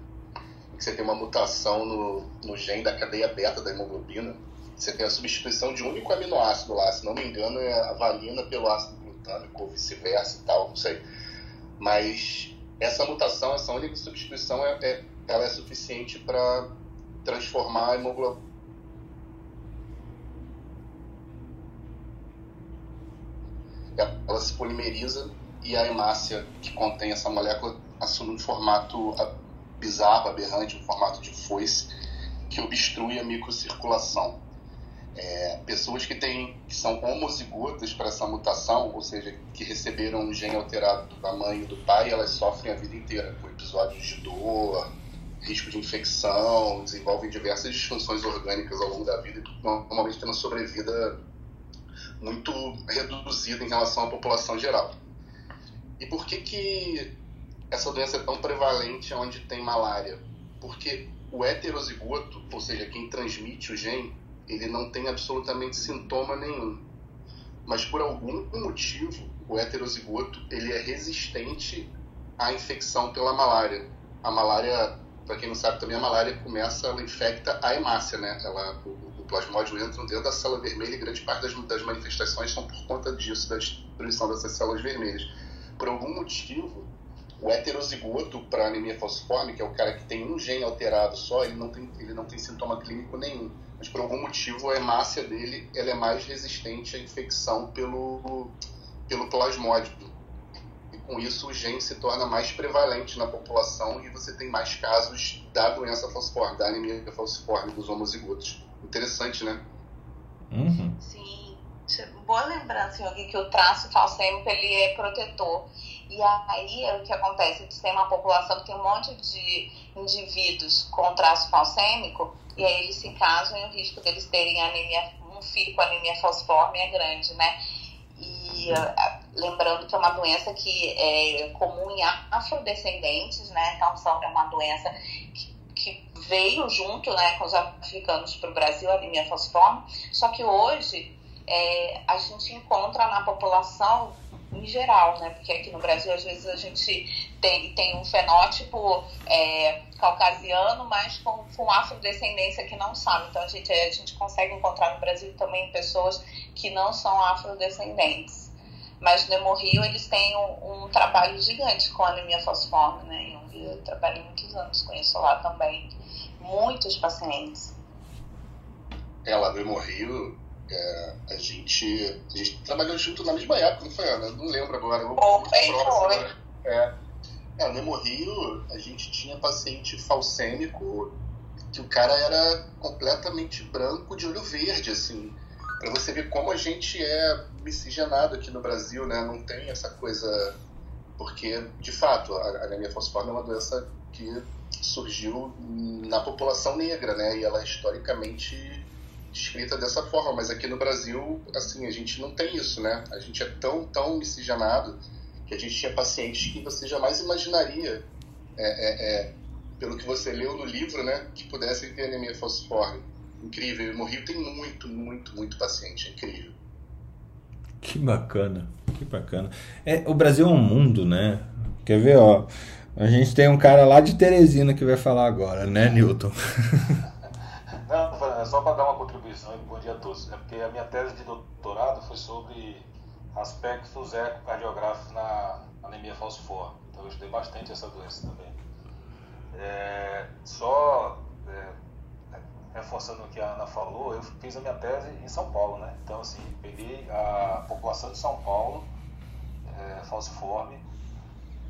Speaker 7: que você tem uma mutação no, no gene da cadeia beta da hemoglobina, você tem a substituição de um único aminoácido lá, se não me engano é a valina pelo ácido glutâmico ou vice-versa e tal, não sei. Mas essa mutação, essa única substituição, é, é- ela é suficiente para transformar a hemoglobina ela se polimeriza e a hemácia que contém essa molécula assume um formato bizarro, aberrante, um formato de foice que obstrui a microcirculação. É, pessoas que, têm, que são homozigotas para essa mutação, ou seja, que receberam um gene alterado da mãe e do pai, elas sofrem a vida inteira com episódios de dor, risco de infecção, desenvolvem diversas disfunções orgânicas ao longo da vida e normalmente tem uma sobrevida muito reduzida em relação à população geral. E por que, que essa doença é tão prevalente onde tem malária? Porque o heterozigoto, ou seja, quem transmite o gene, ele não tem absolutamente sintoma nenhum. Mas por algum motivo, o heterozigoto ele é resistente à infecção pela malária. A malária, para quem não sabe também, a malária começa, ela infecta a hemácia, né? Ela, o, o plasmódio entra dentro da célula vermelha e grande parte das, das manifestações são por conta disso, da destruição dessas células vermelhas. Por algum motivo, o heterozigoto para anemia falciforme, que é o cara que tem um gene alterado só, ele não tem, ele não tem sintoma clínico nenhum. Mas por algum motivo a hemácia dele ela é mais resistente à infecção pelo, pelo plasmódio. E com isso o gene se torna mais prevalente na população e você tem mais casos da doença falciforme, da anemia falciforme dos homozigotos. Interessante, né?
Speaker 1: Uhum.
Speaker 6: Sim. Boa lembrança, Yogi, que o traço falcêmico ele é protetor. E aí o que acontece? Você tem uma população que tem um monte de indivíduos com traço falcêmico, e aí eles se casam e o risco deles terem anemia, um filho com anemia falciforme é grande, né? E uh, lembrando que é uma doença que é comum em afrodescendentes, né? Então são, é uma doença que, que veio junto né, com os africanos para o Brasil, a anemia falciforme, só que hoje é, a gente encontra na população em geral, né? Porque aqui no Brasil, às vezes, a gente tem, tem um fenótipo é, caucasiano, mas com, com afrodescendência que não sabe. Então, a gente, a gente consegue encontrar no Brasil também pessoas que não são afrodescendentes. Mas no Hemorrio, eles têm um, um, trabalho gigante com anemia falciforme, né? Eu trabalhei muitos anos com isso lá também. Muitos pacientes.
Speaker 7: É, lá no Hemorrio, é, a, gente, a gente trabalhou junto na mesma época, não foi, Ana? Não lembro agora.
Speaker 6: Bom, próximo, né?
Speaker 7: É. é, no Hemorrio, a gente tinha paciente falcêmico que o cara era completamente branco de olho verde, assim. Pra você ver como a gente é miscigenado aqui no Brasil, né? Não tem essa coisa. Porque, de fato, a anemia falciforme é uma doença que surgiu na população negra, né? E ela historicamente descrita dessa forma, mas aqui no Brasil, assim, a gente não tem isso, né? A gente é tão, tão miscigenado que a gente tinha pacientes que você jamais imaginaria, é, é, é, pelo que você leu no livro, né, que pudessem ter anemia falciforme. Incrível. No Rio tem muito, muito, muito paciente. É incrível.
Speaker 1: Que bacana, que bacana. É, o Brasil é um mundo, né? Quer ver, ó? A gente tem um cara lá de Teresina que vai falar agora, né, Newton?
Speaker 8: Só para dar uma contribuição e bom dia a todos. É porque a minha tese de doutorado foi sobre aspectos ecocardiográficos na anemia falciforme. Então eu estudei bastante essa doença também. É, só é, reforçando o que a Ana falou, eu fiz a minha tese em São Paulo, né? Então assim, peguei a população de São Paulo é, falciforme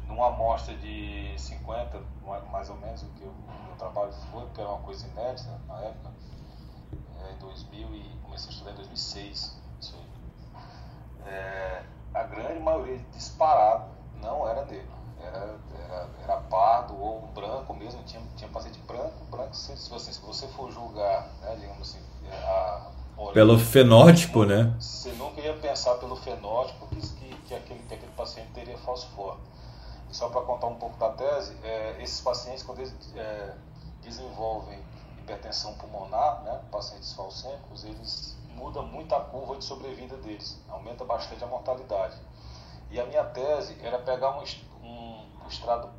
Speaker 8: numa amostra de 50, mais ou menos, o que o meu trabalho foi, porque era uma coisa inédita na época, é, em 2000 e comecei a estudar em 2006, isso aí. É, a grande maioria disparado não era negro, era, era, era pardo ou branco mesmo, tinha, tinha paciente branco, branco, se, se, você, se você for julgar, né, digamos assim, a,
Speaker 1: pelo fenótipo, né?
Speaker 8: Você nunca ia pensar pelo fenótipo que, que, que, aquele, que aquele paciente teria falciforme só para contar um pouco da tese, é, esses pacientes, quando eles é, desenvolvem hipertensão pulmonar, né, pacientes falcêmicos, eles mudam muito a curva de sobrevida deles, aumenta bastante a mortalidade. E a minha tese era pegar um, um, um estado,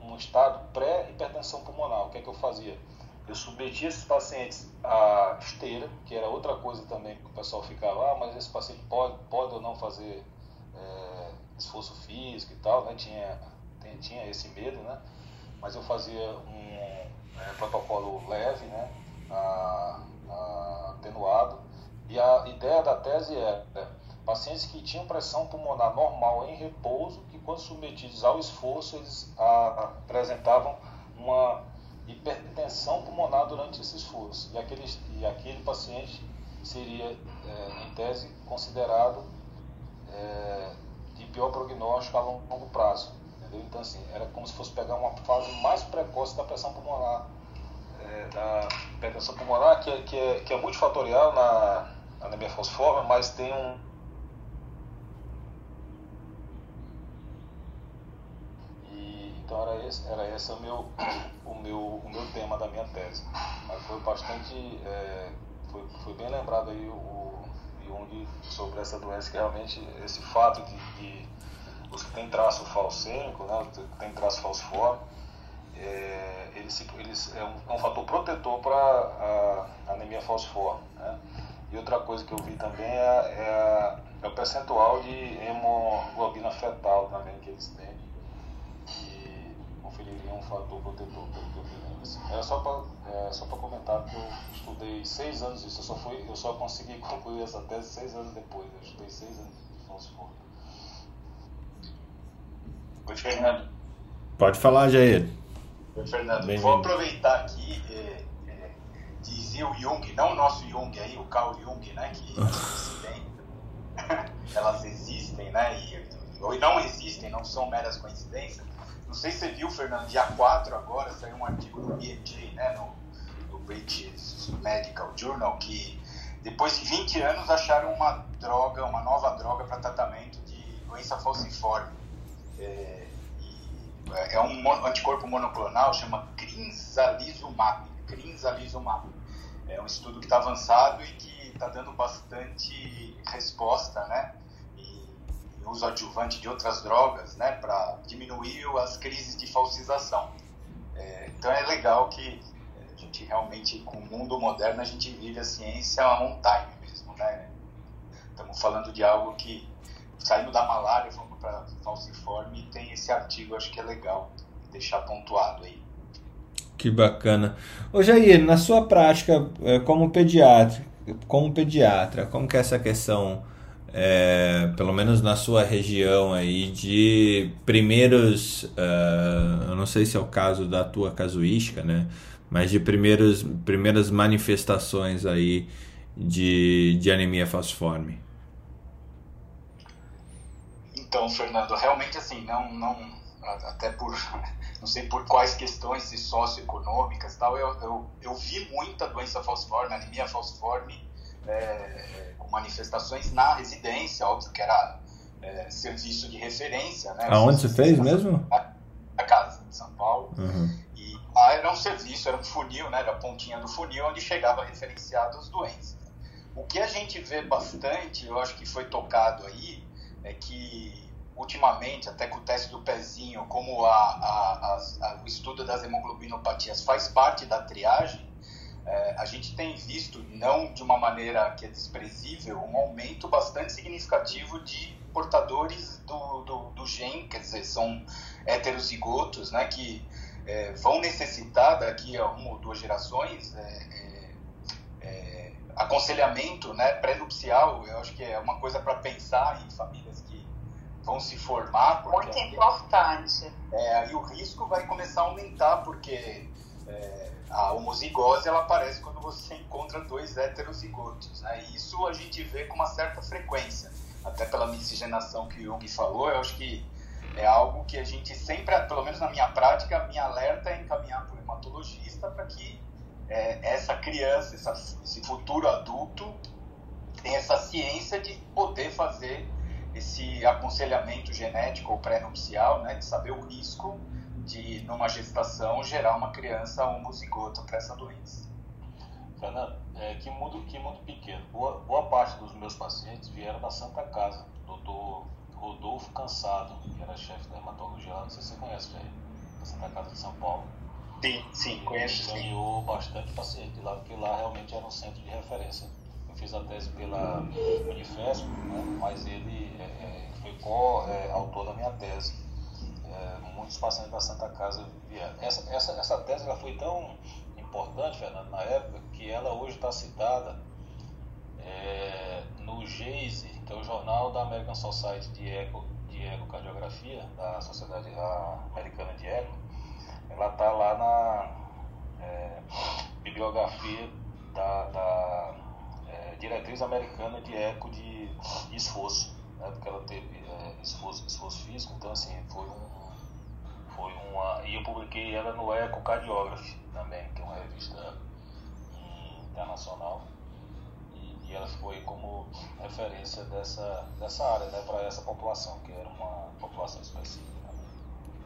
Speaker 8: um estado pré-hipertensão pulmonar. O que é que eu fazia? Eu submetia esses pacientes à esteira, que era outra coisa também que o pessoal ficava, ah, mas esse paciente pode, pode ou não fazer é, esforço físico e tal, né? Tinha tinha esse medo, né? Mas eu fazia um é, protocolo leve, né? A, a, atenuado. E a ideia da tese é, é pacientes que tinham pressão pulmonar normal em repouso, que quando submetidos ao esforço, eles a, apresentavam uma hipertensão pulmonar durante esse esforço. E aquele, e aquele paciente seria, é, em tese, considerado é, de pior prognóstico a longo prazo. Entendeu? Então, assim, era como se fosse pegar uma fase mais precoce da pressão pulmonar, é, da hipertensão pulmonar, que, é, que, é, que é multifatorial na anemia falciforme, mas tem um. Então, era esse, era esse o meu, o, meu, o meu tema da minha tese. Mas foi bastante. É, foi, foi bem lembrado aí o Jung sobre essa doença, que realmente esse fato de, de os que têm traço falcêmico, né, os que têm traço falciforme, é, ele, se, ele é, um, é um fator protetor para a anemia falciforme. Né? E outra coisa que eu vi também é, é, é o percentual de hemoglobina fetal também que eles têm, que conferiria um fator protetor, pelo que eu vi. Era só para é, só comentar que eu estudei seis anos isso, eu só, fui, eu só consegui concluir essa tese seis anos depois, eu estudei seis anos de falciforme.
Speaker 9: Fernando.
Speaker 1: Pode falar, Jair.
Speaker 9: Fernando. Vou aproveitar aqui, é, é, dizia o Jung, não o nosso Jung aí, o Carl Jung, né, que elas existem, né, e, ou não existem, não são meras coincidências. Não sei se você viu, Fernando, dia 4 agora saiu um artigo no BMJ, né, no, no British Medical Journal, que depois de 20 anos acharam uma droga, uma nova droga para tratamento de doença falciforme. É, é um anticorpo monoclonal, chama crinzalizumab. Crinzalizumab. É um estudo que está avançado e que está dando bastante resposta, né? E, uso adjuvante de outras drogas, né? Para diminuir as crises de falsização. É, então é legal que a gente realmente, com o mundo moderno, a gente vive a ciência on time mesmo, né? Estamos falando de algo que saindo da malária, para falciforme, e tem esse artigo, acho que é legal deixar pontuado aí.
Speaker 1: Que bacana. Ô Jair, na sua prática é, como pediatra, como pediatra, como que é essa questão, é, pelo menos na sua região aí, de primeiros, uh, eu não sei se é o caso da tua casuística, né? Mas de primeiros, primeiras manifestações aí de, de anemia falciforme.
Speaker 9: Então, Fernando, realmente assim, não, não, até por, não sei por quais questões socioeconômicas tal, eu, eu, eu vi muita doença falciforme, anemia falciforme, é, com manifestações na residência, óbvio que era é, serviço de referência, né?
Speaker 1: Aonde você fez mesmo?
Speaker 9: Na casa, de São Paulo.
Speaker 1: Uhum.
Speaker 9: E lá era um serviço, era um funil, né? Era a pontinha do funil onde chegava referenciado os doentes. O que a gente vê bastante, eu acho que foi tocado aí, é que ultimamente, até com o teste do pezinho, como a, a, a, o estudo das hemoglobinopatias faz parte da triagem, é, a gente tem visto, não de uma maneira que é desprezível, um aumento bastante significativo de portadores do, do, do gene, quer dizer, são heterozigotos, né, que é, vão necessitar daqui a uma ou duas gerações é, é, é aconselhamento né, pré-nupcial, eu acho que é uma coisa para pensar em famílias vão se formar.
Speaker 6: Muito importante.
Speaker 9: É, aí o risco vai começar a aumentar, porque é, a homozigose ela aparece quando você encontra dois heterozigotos. Né? Isso a gente vê com uma certa frequência. Até pela miscigenação que o Jung falou, eu acho que é algo que a gente sempre, pelo menos na minha prática, a minha alerta é encaminhar para o hematologista para que é, essa criança, essa, esse futuro adulto, tenha essa ciência de poder fazer esse aconselhamento genético ou pré-nupcial, né, de saber o risco de, numa gestação, gerar uma criança homozigota para essa doença.
Speaker 8: Fernando, é, que, mundo, que mundo pequeno. Boa, boa parte dos meus pacientes vieram da Santa Casa. Doutor Rodolfo Cansado, que era chefe da hematologia lá, não sei se você conhece, velho, da Santa Casa de São Paulo.
Speaker 9: Sim, sim, conheço.
Speaker 8: Ganhou bastante paciente lá, porque lá realmente era um centro de referência fiz a tese pela Unifesp, né, mas ele é, é foi co-autor da minha tese. É, muitos pacientes da Santa Casa vieram. Essa, essa, essa tese ela foi tão importante, Fernando, na época, que ela hoje está citada é, no GAZE, que é o Jornal da American Society de, Eco, de Ecocardiografia, da Sociedade Americana de Eco. Ela está lá na é, bibliografia da, da diretriz americana de eco de, esforço, né? porque ela teve é, esforço, esforço físico, então assim, foi um, publiquei ela no Ecocardiography também, que é uma revista internacional. E, e ela aí como referência dessa, dessa área, né, para essa população, que era uma população específica.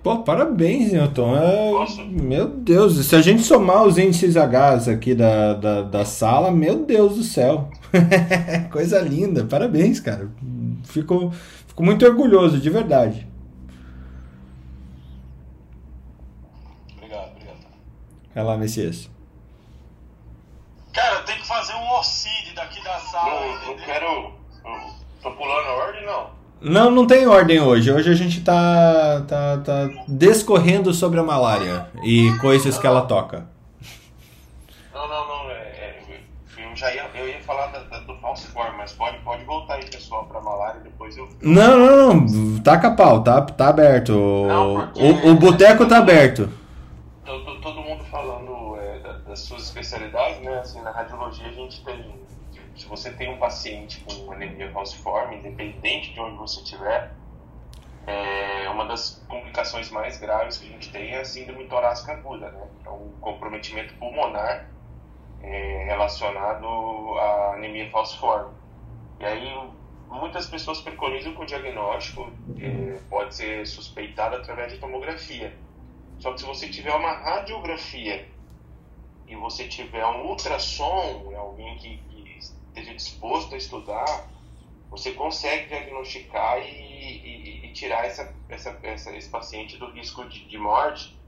Speaker 1: Pô, parabéns, Newton. É... Meu Deus, se a gente somar os índices H aqui da, da, da sala, meu Deus do céu. Coisa linda, parabéns, cara. Fico, fico muito orgulhoso, de verdade.
Speaker 8: Obrigado, obrigado.
Speaker 1: Vai lá, Messias.
Speaker 4: Cara, tem que fazer um orcide daqui da sala.
Speaker 10: Não,
Speaker 4: entendeu?
Speaker 10: quero. não- Tô pulando a ordem, não.
Speaker 1: Não, não tem ordem hoje. Hoje a gente tá, tá, tá descorrendo sobre a malária e coisas que ela toca.
Speaker 10: Não, não, não. É, é, eu já ia, eu ia falar da, da- do falciforme, mas pode, pode voltar aí, pessoal, pra malária, depois eu.
Speaker 1: Não, não, não. Taca pau, tá, tá aberto.
Speaker 10: Não, porque-
Speaker 1: O, o boteco tá aberto.
Speaker 10: Todo, todo mundo falando é, da- das suas especialidades, né? Assim, na radiologia a gente você tem um paciente com anemia falciforme, independente de onde você estiver, é, uma das complicações mais graves que a gente tem é a síndrome torácica aguda, né? É um comprometimento pulmonar é, relacionado à anemia falciforme. E aí, muitas pessoas preconizam que o diagnóstico é, pode ser suspeitado através de tomografia. Só que se você tiver uma radiografia e você tiver um ultrassom, é alguém que esteja disposto a estudar, você consegue diagnosticar e, e- e tirar essa, essa, essa- esse paciente do risco de, de morte.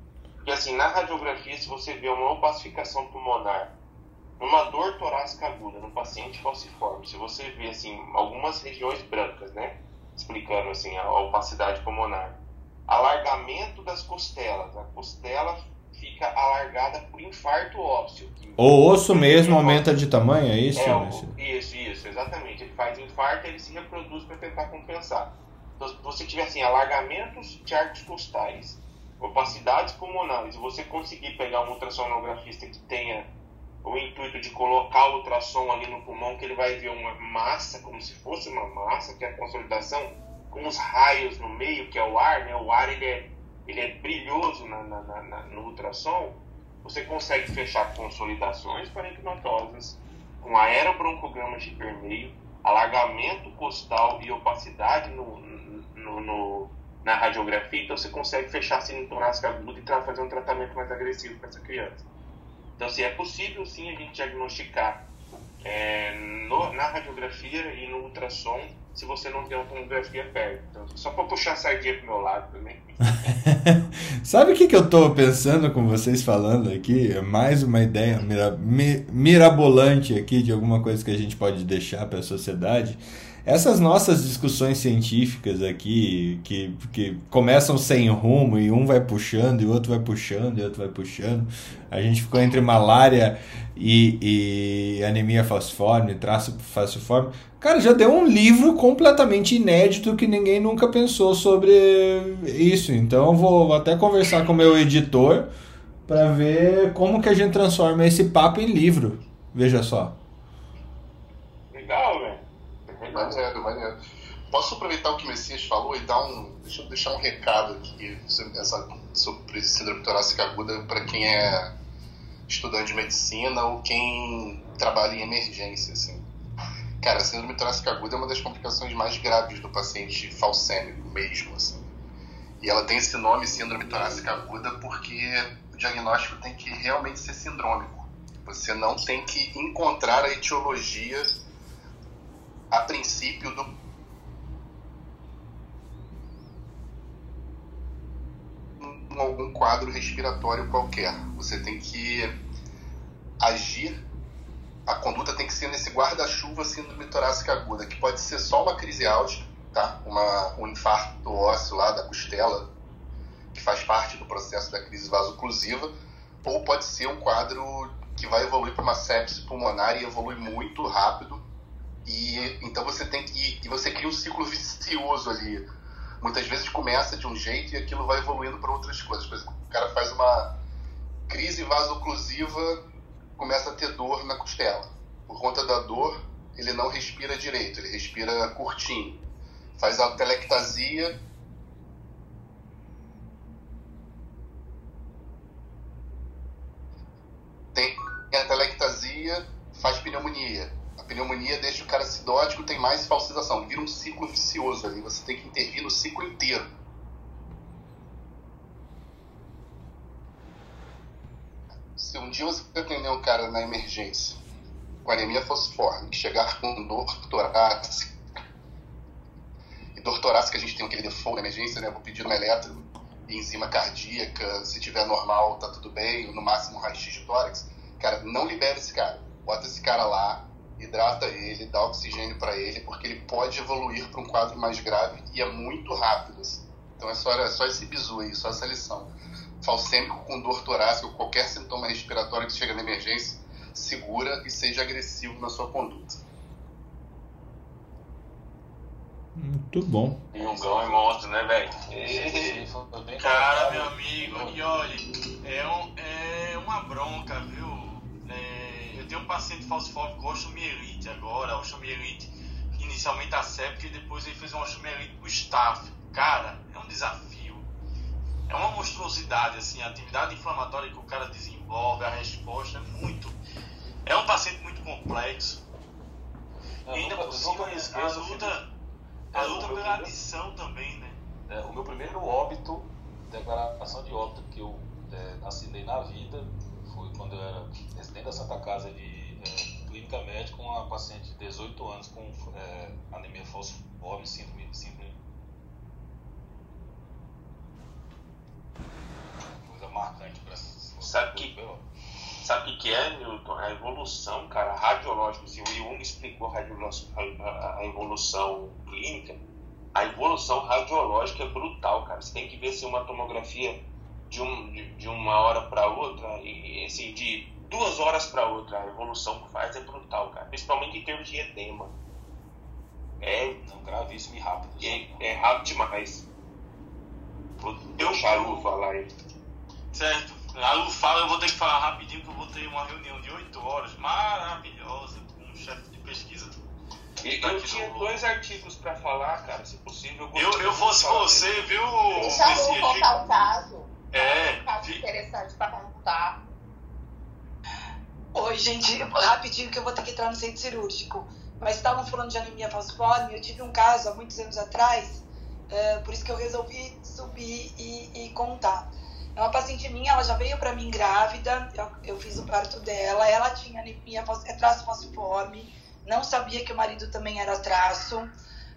Speaker 10: E assim, na radiografia, se você vê uma opacificação pulmonar, uma dor torácica aguda no paciente falciforme, se você vê assim algumas regiões brancas, né, explicando assim a opacidade pulmonar, alargamento das costelas, a costela fica alargada por infarto ósseo.
Speaker 1: O osso mesmo aumenta de tamanho, é isso?
Speaker 10: é, o- isso, isso, exatamente. Ele faz infarto e ele se reproduz para tentar compensar. Então, se você tiver assim, alargamentos de arcos costais, opacidades pulmonares, e você conseguir pegar um ultrassonografista que tenha o intuito de colocar o ultrassom ali no pulmão, que ele vai ver uma massa, como se fosse uma massa, que é a consolidação, com os raios no meio, que é o ar, né? O ar ele é, ele é brilhoso na, na- na- no ultrassom, você consegue fechar consolidações parenquimotosas com aerobroncograma de permeio, alargamento costal e opacidade no, no- no- na radiografia, então você consegue fechar síndrome torácica aguda e fazer um tratamento mais agressivo para essa criança. Então, assim, é possível sim a gente diagnosticar é, no- na radiografia e no ultrassom se você não tem uma tomografia perto. Então, só para puxar a sardinha pro meu lado também.
Speaker 1: Sabe o que, que eu tô pensando com vocês falando aqui? É mais uma ideia mira- mi- mirabolante aqui de alguma coisa que a gente pode deixar para a sociedade. Essas nossas discussões científicas aqui, que, que começam sem rumo e um vai puxando e o outro vai puxando e outro vai puxando. A gente ficou entre malária e, e anemia falciforme, traço falciforme. Cara, já deu um livro completamente inédito que ninguém nunca pensou sobre isso. Então vou, vou até conversar com o meu editor para ver como que a gente transforma esse papo em livro. Veja só.
Speaker 7: Maneiro, maneiro. Posso aproveitar o que o Messias falou e dar um. Deixa eu deixar um recado aqui essa, sobre síndrome torácica aguda para quem é estudante de medicina ou quem trabalha em emergência, assim. Cara, a síndrome torácica aguda é uma das complicações mais graves do paciente falcêmico mesmo, assim. E ela tem esse nome, síndrome torácica aguda, porque o diagnóstico tem que realmente ser sindrômico. Você não tem que encontrar a etiologia a princípio do algum quadro respiratório qualquer. Você tem que agir, a conduta tem que ser nesse guarda-chuva síndrome torácica aguda, que pode ser só uma crise álgica, tá? Uma, um infarto ósseo lá da costela, que faz parte do processo da crise vasoclusiva, ou pode ser um quadro que vai evoluir para uma sepse pulmonar e evolui muito rápido e então você tem que. E você cria um ciclo vicioso ali. Muitas vezes começa de um jeito e aquilo vai evoluindo para outras coisas. Por exemplo, o cara faz uma crise vasoclusiva, começa a ter dor na costela. Por conta da dor, ele não respira direito, ele respira curtinho. Faz a telectasia, tem a telectasia, faz pneumonia. Pneumonia deixa o cara acidótico, tem mais falsização. Vira um ciclo vicioso ali. Você tem que intervir no ciclo inteiro. Se um dia você atender um cara na emergência com anemia fosforme, que chegar com dor torácica, e dor torácica a gente tem aquele default na emergência, né? Vou pedir uma eletro, enzima cardíaca, se tiver normal tá tudo bem, no máximo raio-x de tórax. Cara, não libere esse cara. Bota esse cara lá, hidrata ele, dá oxigênio para ele, porque ele pode evoluir para um quadro mais grave e é muito rápido. Assim. Então é só, é só esse bizu aí, só essa lição. Falsêmico com dor torácica ou qualquer sintoma respiratório que chega na emergência, segura e seja agressivo na sua conduta.
Speaker 1: Muito bom.
Speaker 10: Jungão é monstro, né, velho?
Speaker 4: Cara, meu amigo, e olha, é, um, é uma bronca, viu? É, tenho um paciente falsifóbico com osteomielite agora, osteomielite inicialmente a séptica e depois ele fez uma osteomielite com staff. Cara, é um desafio. É uma monstruosidade, assim, a atividade inflamatória que o cara desenvolve, a resposta é muito. É um paciente muito complexo.
Speaker 8: Eu
Speaker 4: e ainda
Speaker 8: nunca-
Speaker 4: por cima,
Speaker 8: me
Speaker 4: a luta,
Speaker 8: Felipe.
Speaker 4: a
Speaker 8: É, o
Speaker 4: luta pela adição também, né?
Speaker 8: É, o meu primeiro óbito, declaração de óbito que eu é, assinei na vida, foi quando eu era residente da Santa Casa de é, clínica médica uma paciente de 18 anos com é, anemia falciforme, síndrome, síndrome. Coisa marcante para
Speaker 10: Sabe que- Sabe o que, que é, Newton? A evolução, cara, radiológica. Se o Jung explicou a, a- a evolução clínica, a evolução radiológica é brutal, cara. Você tem que ver se uma tomografia de, um, de, de uma hora para outra, e assim, de duas horas para outra, a evolução que faz é brutal, cara. Principalmente em termos de edema. É,
Speaker 8: Não, gravíssimo e rápido.
Speaker 10: é, é rápido demais. Vou a Lu falar aí.
Speaker 4: Certo. A Lu fala, eu vou ter que falar rapidinho, que eu vou ter uma reunião de 8 horas maravilhosa com um chefe de pesquisa.
Speaker 10: E Eu tinha dois artigos para falar, cara, se possível.
Speaker 4: Eu, eu
Speaker 10: de
Speaker 4: fosse você,
Speaker 10: dele.
Speaker 4: viu,
Speaker 6: Deixa a Lu
Speaker 4: Messias?
Speaker 6: contar o caso.
Speaker 4: É,
Speaker 6: Um caso interessante pra contar.
Speaker 11: Oi, gente, rapidinho que eu vou ter que entrar no centro cirúrgico. Mas estavam falando de anemia falciforme. Eu tive um caso há muitos anos atrás, eh, por isso que eu resolvi subir e, e contar. É uma paciente minha, ela já veio para mim grávida, eu, eu fiz o parto dela. Ela tinha anemia, é traço falciforme, não sabia que o marido também era traço.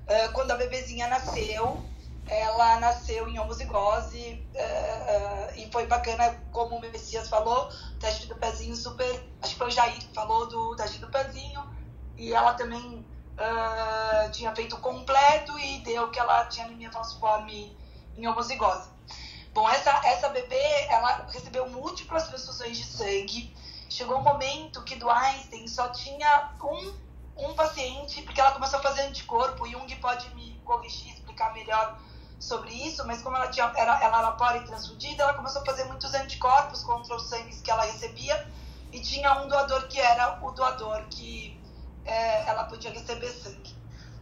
Speaker 11: Eh, quando a bebezinha nasceu, ela nasceu em homozigose eh, eh, e foi bacana, como o Messias falou, teste do pezinho super. Acho que foi o Jair que falou do teste do pezinho. E ela também ah, tinha feito completo e deu que ela tinha anemia falciforme em homozigose. Bom, essa, essa bebê, ela recebeu múltiplas transfusões de sangue. Chegou um momento que do Einstein só tinha um, um paciente, porque ela começou a fazer anticorpo. O Jung pode me corrigir, explicar melhor sobre isso, mas como ela, tinha, era, ela era politransfundida, ela começou a fazer muitos anticorpos contra os sangues que ela recebia e tinha um doador que era o doador que é, ela podia receber sangue.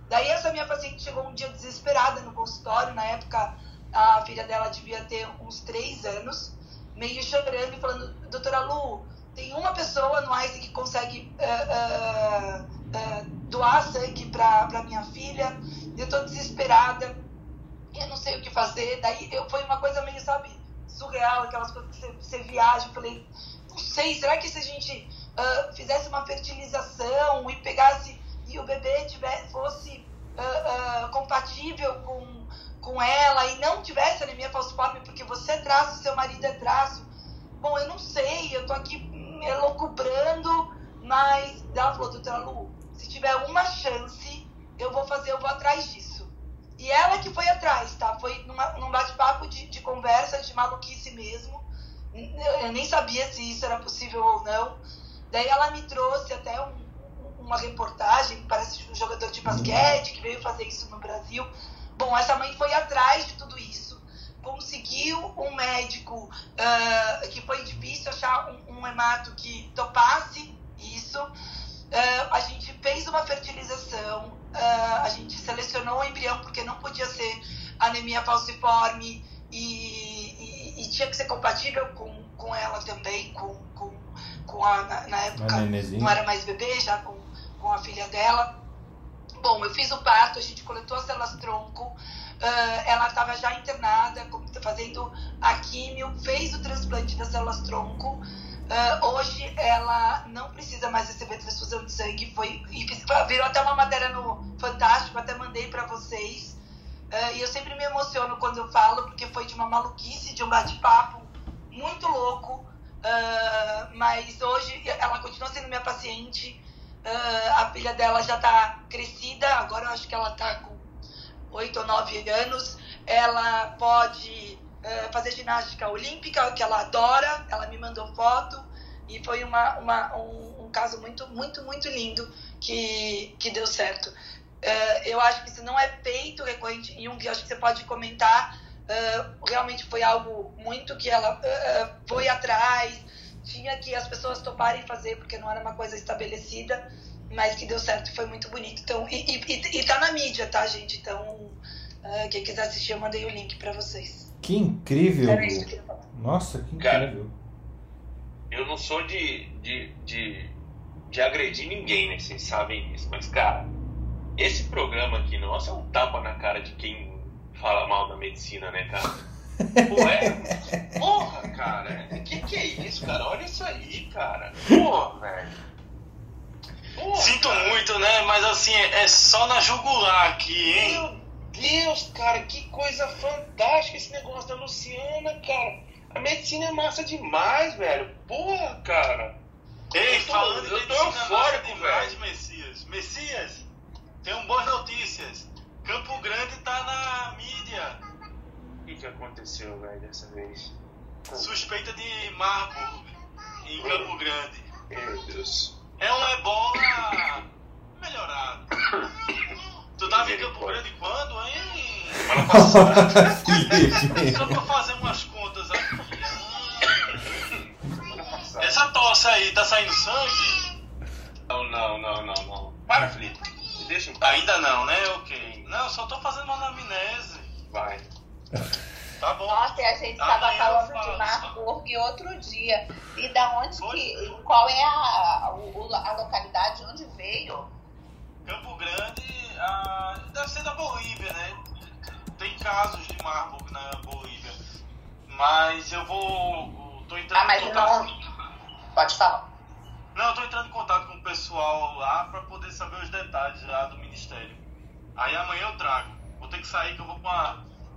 Speaker 11: Daí essa minha paciente chegou um dia desesperada no consultório, na época a filha dela devia ter uns três anos, meio chorando e falando, fazer. Daí eu, foi uma coisa meio, sabe, surreal, aquelas coisas que você, você viaja. Eu falei, não sei, será que se a gente ah, fizesse uma fertilização e pegasse e o bebê tivesse, fosse ah, ah, compatível com, com ela e não tivesse anemia falciforme porque você é traço, seu marido é traço? Bom, eu não sei, eu tô aqui me elocubrando, mas ela falou, doutora Lu, se tiver uma chance, eu vou fazer, eu vou atrás disso. E ela que foi atrás, tá? Foi numa, num bate-papo de, de conversa, de maluquice mesmo. Eu nem sabia se isso era possível ou não. Daí ela me trouxe até um, uma reportagem, parece um jogador de basquete que veio fazer isso no Brasil. Bom, essa mãe foi atrás de tudo isso. Conseguiu um médico ah, que foi difícil achar um, um hemato que topasse isso. Ah, a gente fez uma fertilização, a gente selecionou o embrião porque não podia ser anemia falciforme e, e- e tinha que ser compatível com, com ela também, com, com, com a, na, na época, não era mais bebê, já com, com a filha dela. Bom, eu fiz o parto, a gente coletou as células tronco, ah, ela estava já internada, fazendo a químio, fez o transplante das células tronco. Ah, hoje ela não precisa mais receber transfusão de sangue, foi, virou até uma matéria no Fantástico, até mandei para vocês. Ah, e eu sempre me emociono quando eu falo, porque foi de uma maluquice, de um bate-papo muito louco. ah, mas hoje ela continua sendo minha paciente. A filha dela já está crescida, agora eu acho que ela está com 8 ou 9 anos. Ela pode ah, fazer ginástica olímpica, que ela adora. Ela me mandou foto. E foi uma, uma- um, um caso muito, muito, muito lindo que, que deu certo. Eh, eu acho que isso não é feito recorrente em um que acho que você pode comentar. eh, realmente foi algo muito que ela eh, foi atrás, tinha que as pessoas toparem fazer, porque não era uma coisa estabelecida, mas que deu certo foi muito bonito. Então, e, e, e- tá na mídia, tá, gente? Então, eh, quem quiser assistir, eu mandei o link para vocês.
Speaker 1: Que incrível!
Speaker 11: Era isso que eu queria falar.
Speaker 1: Nossa, que
Speaker 10: Cara,
Speaker 1: incrível.
Speaker 10: Eu não sou de, de, de, de agredir ninguém, né? Vocês sabem disso. Mas, cara, esse programa aqui nosso é um tapa na cara de quem fala mal da medicina, né, cara? Pô, é. Porra, cara. Que que é isso, cara? Olha isso aí, cara. Porra, velho. Porra,
Speaker 4: Sinto
Speaker 10: cara.
Speaker 4: muito, né? Mas assim, é só na jugular aqui, hein?
Speaker 10: Meu Deus, cara, que coisa fantástica esse negócio da Luciana, cara. A medicina é massa demais, velho. Porra, cara.
Speaker 4: Ei,
Speaker 10: Eu tô-
Speaker 4: falando
Speaker 10: eu
Speaker 4: de
Speaker 10: tô eufórico,
Speaker 4: demais. Messias. Messias, tenho boas notícias. Campo Grande tá na mídia.
Speaker 10: O que, que aconteceu, velho, dessa vez?
Speaker 4: Suspeita de Marburg em Campo Grande.
Speaker 10: Meu Deus.
Speaker 4: É um ebola melhorado. Tu tava em Campo Grande quando, hein?
Speaker 10: Semana passada.
Speaker 4: Só pra fazer umas contas aqui. Essa tosse aí, tá saindo sangue?
Speaker 10: Não, não, não, não, não. Para, Felipe. Me deixa em paz.
Speaker 4: Ainda não, né? Ok. Não, só tô fazendo uma anamnese.
Speaker 10: Vai.
Speaker 4: Tá bom.
Speaker 6: Nossa, e a gente estava
Speaker 4: eu
Speaker 6: falando de Marburg outro dia. E da onde
Speaker 4: Foi.
Speaker 6: que. Qual é a, o- a localidade onde veio?
Speaker 4: Campo Grande, ah, deve ser da Bolívia, né? Tem casos de Marburg na Bolívia. Mas eu vou. Tô entrando
Speaker 6: Ah, mas
Speaker 4: em contato.
Speaker 6: não. Pode falar.
Speaker 4: Não, eu tô entrando em contato com o pessoal lá pra poder saber os detalhes lá do ministério. Aí amanhã eu trago. Vou ter que sair que eu vou pra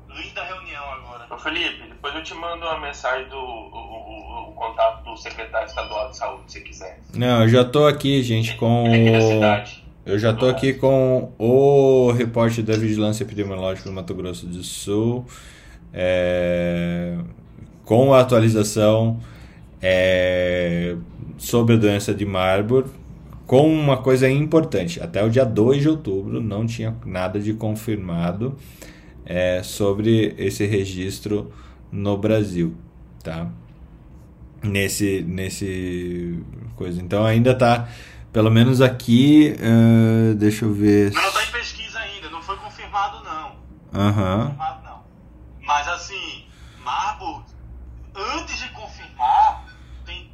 Speaker 4: uma linda reunião agora.
Speaker 10: Ô, Felipe, depois eu te mando uma mensagem do o, o- o contato do secretário estadual de saúde, se quiser.
Speaker 1: Não, eu já tô aqui, gente, com
Speaker 10: Aqui da
Speaker 1: o.
Speaker 10: cidade.
Speaker 1: Eu já tô aqui com o repórter da Vigilância Epidemiológica do Mato Grosso do Sul, é, com a atualização é, sobre a doença de Marburg, com uma coisa importante: até o dia 2 de outubro não tinha nada de confirmado é, sobre esse registro no Brasil, tá? Nesse, nesse coisa. Então ainda tá, pelo menos aqui, ah, deixa eu ver.
Speaker 4: Mas não tá em pesquisa ainda, não foi confirmado não.
Speaker 1: Aham.
Speaker 4: confirmado não. Mas assim, Marburg, antes de confirmar, tem,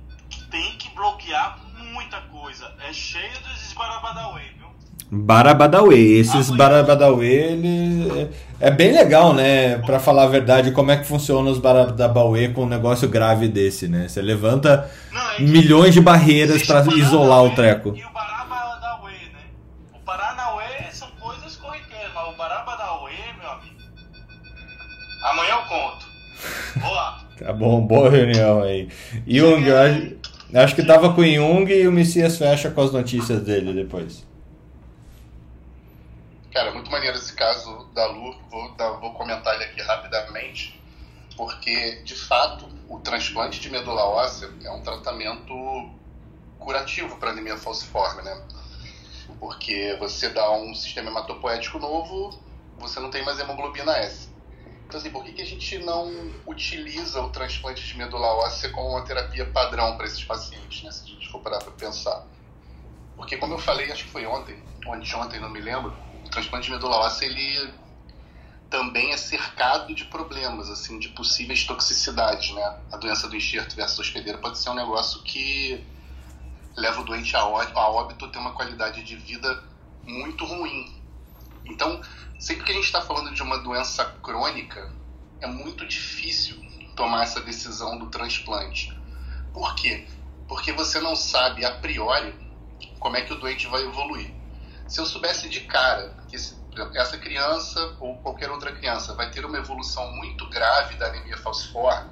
Speaker 4: tem que bloquear muita coisa. É cheio dos esbarabadauê, viu?
Speaker 1: Barabadauê. Esses Barabadauê, ele é bem legal, né? Pra falar a verdade, como é que funciona os Barabadauê com um negócio grave desse, né? Você levanta
Speaker 4: Não, é
Speaker 1: milhões de barreiras
Speaker 4: o
Speaker 1: isolar o treco.
Speaker 4: E o Barabadauê, né? O Paranauê são coisas corriqueiras, mas o Barabadauê, meu amigo. Amanhã eu conto. Vou lá.
Speaker 1: Tá bom, boa reunião aí. Jung, eu acho, acho que tava com o Jung e o Messias fecha com as notícias dele depois.
Speaker 7: Cara, muito maneiro esse caso da Lu. Vou, vou comentar ele aqui rapidamente, porque, de fato, o transplante de medula óssea é um tratamento curativo para anemia falciforme, né? Porque você dá um sistema hematopoético novo, você não tem mais hemoglobina S. Então, assim, por que, que a gente não utiliza o transplante de medula óssea como uma terapia padrão para esses pacientes, né? Se a gente for parar para pensar. Porque, como eu falei, acho que foi ontem, ou anteontem, não me lembro, transplante de medula óssea, ele também é cercado de problemas, assim, de possíveis toxicidades, né? A doença do enxerto versus hospedeira pode ser um negócio que leva o doente a óbito, a óbito ter uma qualidade de vida muito ruim. Então, sempre que a gente está falando de uma doença crônica, é muito difícil tomar essa decisão do transplante. Por quê? Porque você não sabe a priori como é que o doente vai evoluir. Se eu soubesse de cara que esse, essa criança ou qualquer outra criança vai ter uma evolução muito grave da anemia falciforme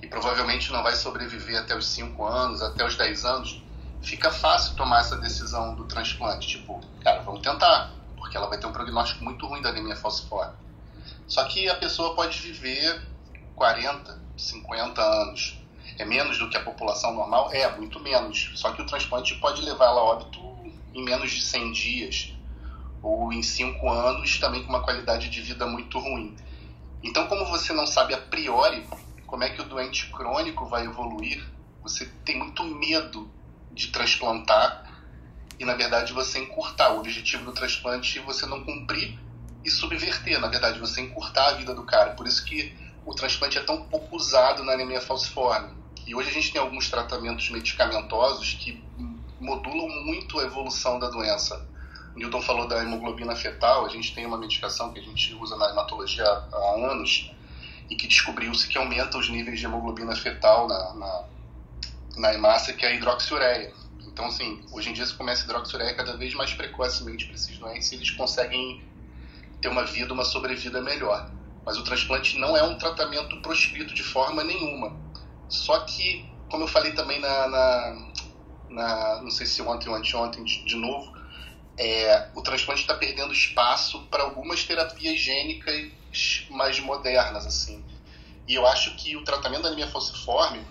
Speaker 7: e provavelmente não vai sobreviver até os 5 anos, até os 10 anos, fica fácil tomar essa decisão do transplante. Tipo, cara, vamos tentar, porque ela vai ter um prognóstico muito ruim da anemia falciforme. Só que a pessoa pode viver 40, 50 anos. É menos do que a população normal? É, muito menos. Só que o transplante pode levar ela a óbito em menos de 100 dias ou em 5 anos, também com uma qualidade de vida muito ruim. Então, como você não sabe a priori como é que o doente crônico vai evoluir, você tem muito medo de transplantar e, na verdade, você encurtar. O objetivo do transplante é você não cumprir e subverter, na verdade, você encurtar a vida do cara. Por isso que o transplante é tão pouco usado na anemia falciforme. E hoje a gente tem alguns tratamentos medicamentosos que modulam muito a evolução da doença. O Newton falou da hemoglobina fetal, a gente tem uma medicação que a gente usa na hematologia há anos e que descobriu-se que aumenta os níveis de hemoglobina fetal na, na, na hemácia, que é a hidroxiureia. Então, assim, hoje em dia se começa a hidroxiureia cada vez mais precocemente para esses doentes e eles conseguem ter uma vida, uma sobrevida melhor. Mas o transplante não é um tratamento proscrito de forma nenhuma. Só que, como eu falei também na, na, na não sei se ontem ou anteontem de, novo, é, o transplante está perdendo espaço para algumas terapias gênicas mais modernas, assim. E eu acho que o tratamento da anemia falciforme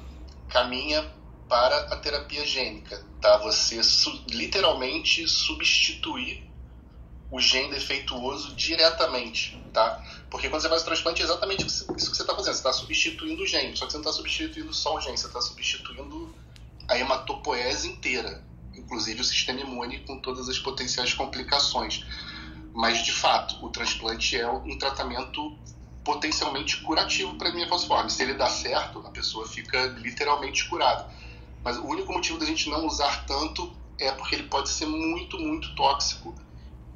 Speaker 7: caminha para a terapia gênica, tá? Você su literalmente substituir o gene defeituoso diretamente, tá? Porque quando você faz o transplante é exatamente isso que você está fazendo. Você está substituindo o gene, só que você não está substituindo só o gene, você está substituindo a hematopoese inteira, inclusive o sistema imune com todas as potenciais complicações. Mas, de fato, o transplante é um tratamento potencialmente curativo para a anemia falciforme. Se ele dá certo, a pessoa fica literalmente curada. Mas o único motivo da gente não usar tanto é porque ele pode ser muito, muito tóxico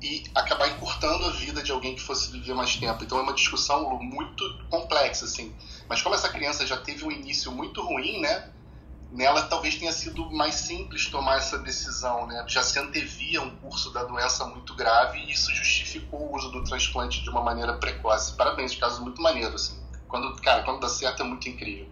Speaker 7: e acabar encurtando a vida de alguém que fosse viver mais tempo. Então é uma discussão muito complexa, assim. Mas como essa criança já teve um início muito ruim, né? Nela talvez tenha sido mais simples tomar essa decisão, né? Já se antevia um curso da doença muito grave e isso justificou o uso do transplante de uma maneira precoce. Parabéns, caso muito maneiro, assim. Quando, cara, quando dá certo é muito incrível.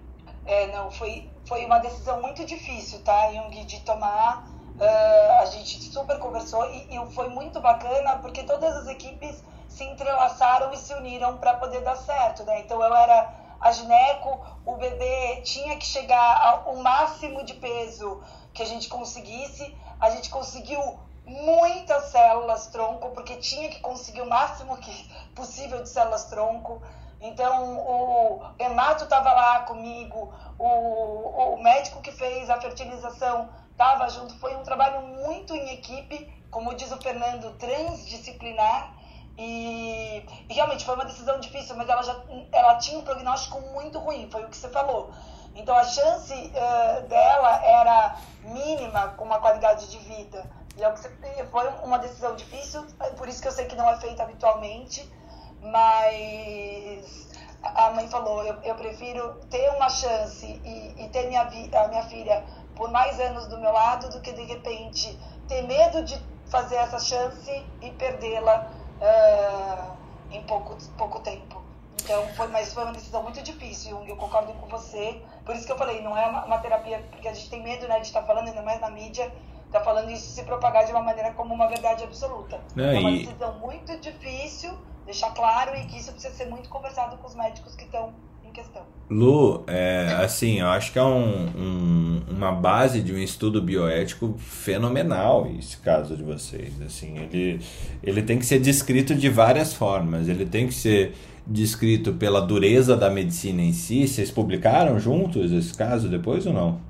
Speaker 11: É, não, foi, foi uma decisão muito difícil, tá, Jung, de tomar. Uh, a gente super conversou e, e foi muito bacana porque todas as equipes se entrelaçaram e se uniram para poder dar certo, né? Então eu era a gineco, o bebê tinha que chegar ao máximo de peso que a gente conseguisse. A gente conseguiu muitas células tronco, porque tinha que conseguir o máximo que possível de células tronco. Então, o hemato estava lá comigo, o, o médico que fez a fertilização estava junto. Foi um trabalho muito em equipe, como diz o Fernando, transdisciplinar. E, e, realmente foi uma decisão difícil, mas ela já ela tinha um prognóstico muito ruim, foi o que você falou. Então a chance uh, dela era mínima com uma qualidade de vida. E é foi uma decisão difícil, por isso que eu sei que não é feita habitualmente, mas a mãe falou, eu, eu prefiro ter uma chance e, e ter minha, a minha filha por mais anos do meu lado do que de repente ter medo de fazer essa chance e perdê-la uh, em pouco, pouco tempo. Então, foi, mas foi uma decisão muito difícil, eu concordo com você. Por isso que eu falei, não é uma, uma terapia, porque a gente tem medo né, de estar falando, ainda mais na mídia, tá falando isso se propagar de uma maneira como uma verdade absoluta. É, é uma e... decisão muito difícil, deixar claro, e que isso precisa ser muito conversado com os médicos que estão questão.
Speaker 1: Lu, é, assim, eu acho que é um, um, uma base de um estudo bioético fenomenal esse caso de vocês. Assim, ele, ele tem que ser descrito de várias formas. Ele tem que ser descrito pela dureza da medicina em si. Vocês publicaram juntos esse caso depois ou não?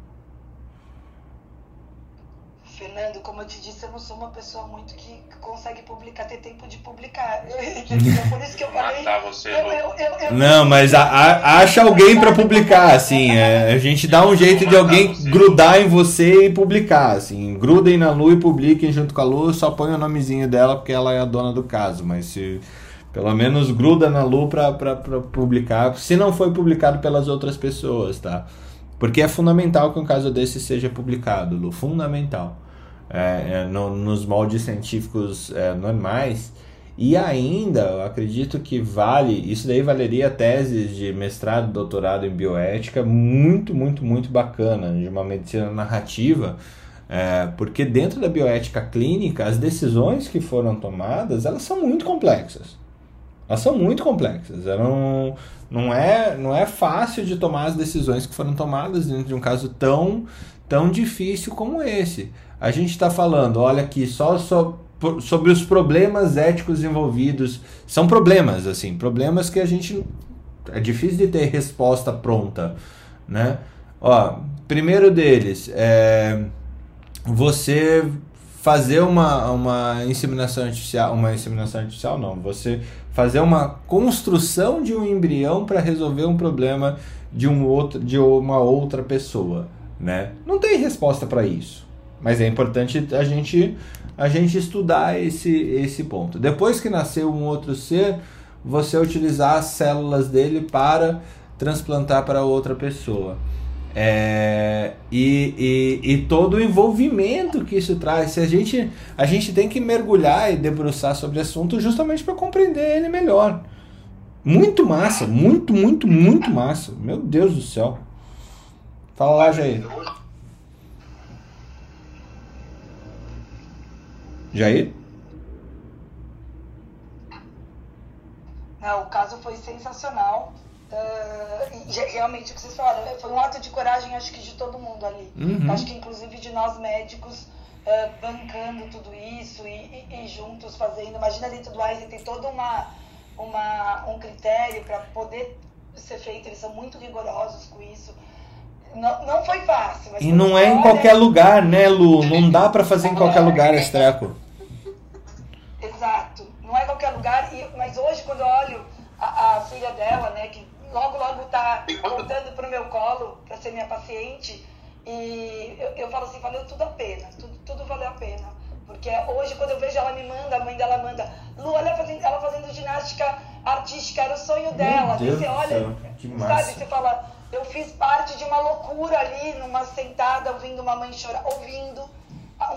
Speaker 11: Fernando, como eu te disse eu não sou uma pessoa muito que consegue publicar, ter tempo de publicar. Entendeu? Por isso que eu falei.
Speaker 10: Matar você,
Speaker 11: eu, eu, eu, eu-
Speaker 1: Não, mas a- a- acha alguém pra publicar, assim. é, a gente dá um jeito de alguém grudar em você e publicar, assim. Grudem na Lu e publiquem junto com a Lu, só põe o nomezinho dela porque ela é a dona do caso. Mas se pelo menos gruda na Lu pra publicar, se não foi publicado pelas outras pessoas, tá? Porque é fundamental que um caso desse seja publicado, Lu. Fundamental. É, é, no- nos moldes científicos é, normais. E ainda, eu acredito que vale, isso daí valeria teses de mestrado, doutorado em bioética, muito, muito, muito bacana, de uma medicina narrativa, é, porque dentro da bioética clínica, as decisões que foram tomadas, elas são muito complexas. Elas são muito complexas. Eram, não, é, não é fácil de tomar as decisões que foram tomadas dentro de um caso tão, tão difícil como esse. A gente está falando, olha aqui, só, só sobre os problemas éticos envolvidos. São problemas, assim, problemas que a gente. É difícil de ter resposta pronta, né? Ó, primeiro deles, é você fazer uma, uma inseminação artificial, uma inseminação artificial não, você fazer uma construção de um embrião para resolver um problema de um outro de uma outra pessoa, né? Não tem resposta para isso, mas é importante a gente a gente estudar esse esse ponto. Depois que nasceu um outro ser, você utilizar as células dele para transplantar para outra pessoa. É, e, e, e todo o envolvimento que isso traz. Se a, gente, a gente tem que mergulhar e debruçar sobre o assunto justamente para compreender ele melhor. Muito massa, muito, muito, muito massa. Meu Deus do céu. Fala lá, Jair. Jair?
Speaker 11: Não, o caso foi sensacional. E re- realmente o que vocês falaram, é, foi um ato de coragem, acho que de todo mundo ali.
Speaker 1: Uhum.
Speaker 11: Acho que inclusive de nós médicos ah, bancando tudo isso e, e- e juntos fazendo. Imagina dentro do Einstein tem todo uma, uma, um critério para poder ser feito, eles são muito rigorosos com isso. Não, não foi fácil.
Speaker 1: E não é em qualquer lugar, né, Lu? Não dá para fazer em qualquer lugar esse treco.
Speaker 11: Exato. Não é qualquer lugar. E, mas hoje, quando eu olho a, a filha dela, né, que logo, logo tá voltando pro meu colo para ser minha paciente, e eu, eu falo assim, valeu tudo a pena. Tudo, tudo valeu a pena. Porque hoje, quando eu vejo ela me manda, a mãe dela manda, Lu, olha fazendo, ela fazendo ginástica artística, era o sonho dela.
Speaker 1: Deus
Speaker 11: você olha,
Speaker 1: céu, que
Speaker 11: sabe,
Speaker 1: massa.
Speaker 11: você fala, eu fiz parte de uma loucura ali, numa sentada, ouvindo uma mãe chorar, ouvindo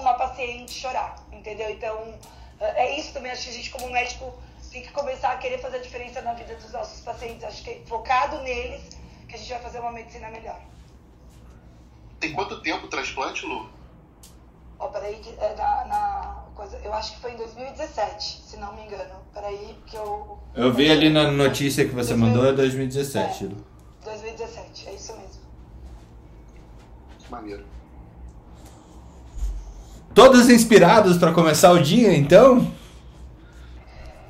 Speaker 11: uma paciente chorar, entendeu? Então, é isso também, acho que a gente como médico tem que começar a querer fazer a diferença na vida dos nossos pacientes. Acho que focado neles, que a gente vai fazer uma medicina melhor.
Speaker 7: Tem quanto tempo o transplante, Lu?
Speaker 11: Ó, peraí, que, é, na, na coisa, eu acho que foi em 2017, se não me engano. Peraí, que eu...
Speaker 1: Eu vi ali na notícia que você mandou, é 2017. Lu.
Speaker 11: 2017, é isso mesmo.
Speaker 7: Que maneiro.
Speaker 1: Todos inspirados para começar o dia, então?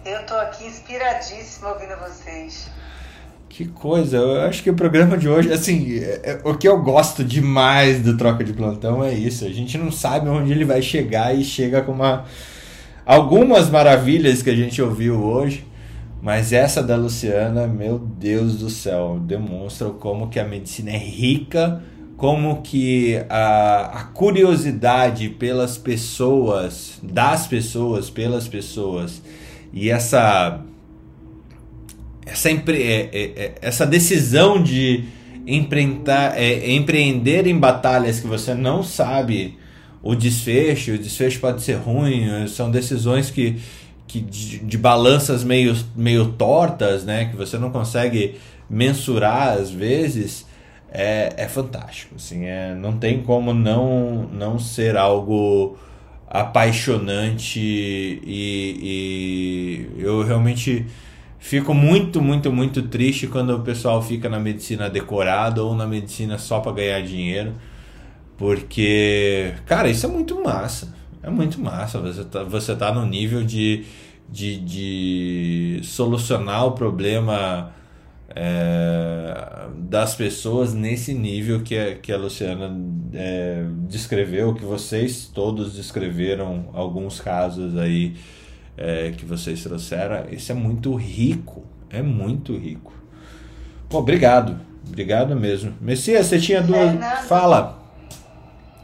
Speaker 5: Eu tô aqui inspiradíssima ouvindo vocês.
Speaker 1: Que coisa, eu acho que o programa de hoje, assim, é- é- o que eu gosto demais do Troca de Plantão é isso. A gente não sabe onde ele vai chegar e chega com uma algumas maravilhas que a gente ouviu hoje, mas essa da Luciana, meu Deus do céu, demonstra como que a medicina é rica, como que a, a curiosidade pelas pessoas, das pessoas, pelas pessoas, e essa essa, é- é- é- essa decisão de empreender, é, empreender em batalhas que você não sabe o desfecho, o desfecho pode ser ruim, são decisões que, que de, de balanças meio, meio tortas, né, que você não consegue mensurar às vezes, é, é fantástico. Assim, é, não tem como não, não ser algo apaixonante e, e eu realmente fico muito, muito, muito triste quando o pessoal fica na medicina decorada ou na medicina só para ganhar dinheiro. Porque, cara, isso é muito massa. É muito massa. Você tá, você tá no nível de, de, de solucionar o problema é, das pessoas nesse nível que a, que a Luciana é, descreveu, que vocês todos descreveram alguns casos aí é, que vocês trouxeram. Isso é muito rico, é muito rico. Bom, obrigado, obrigado mesmo. Messias, você tinha duas.
Speaker 5: Fernando.
Speaker 1: Fala,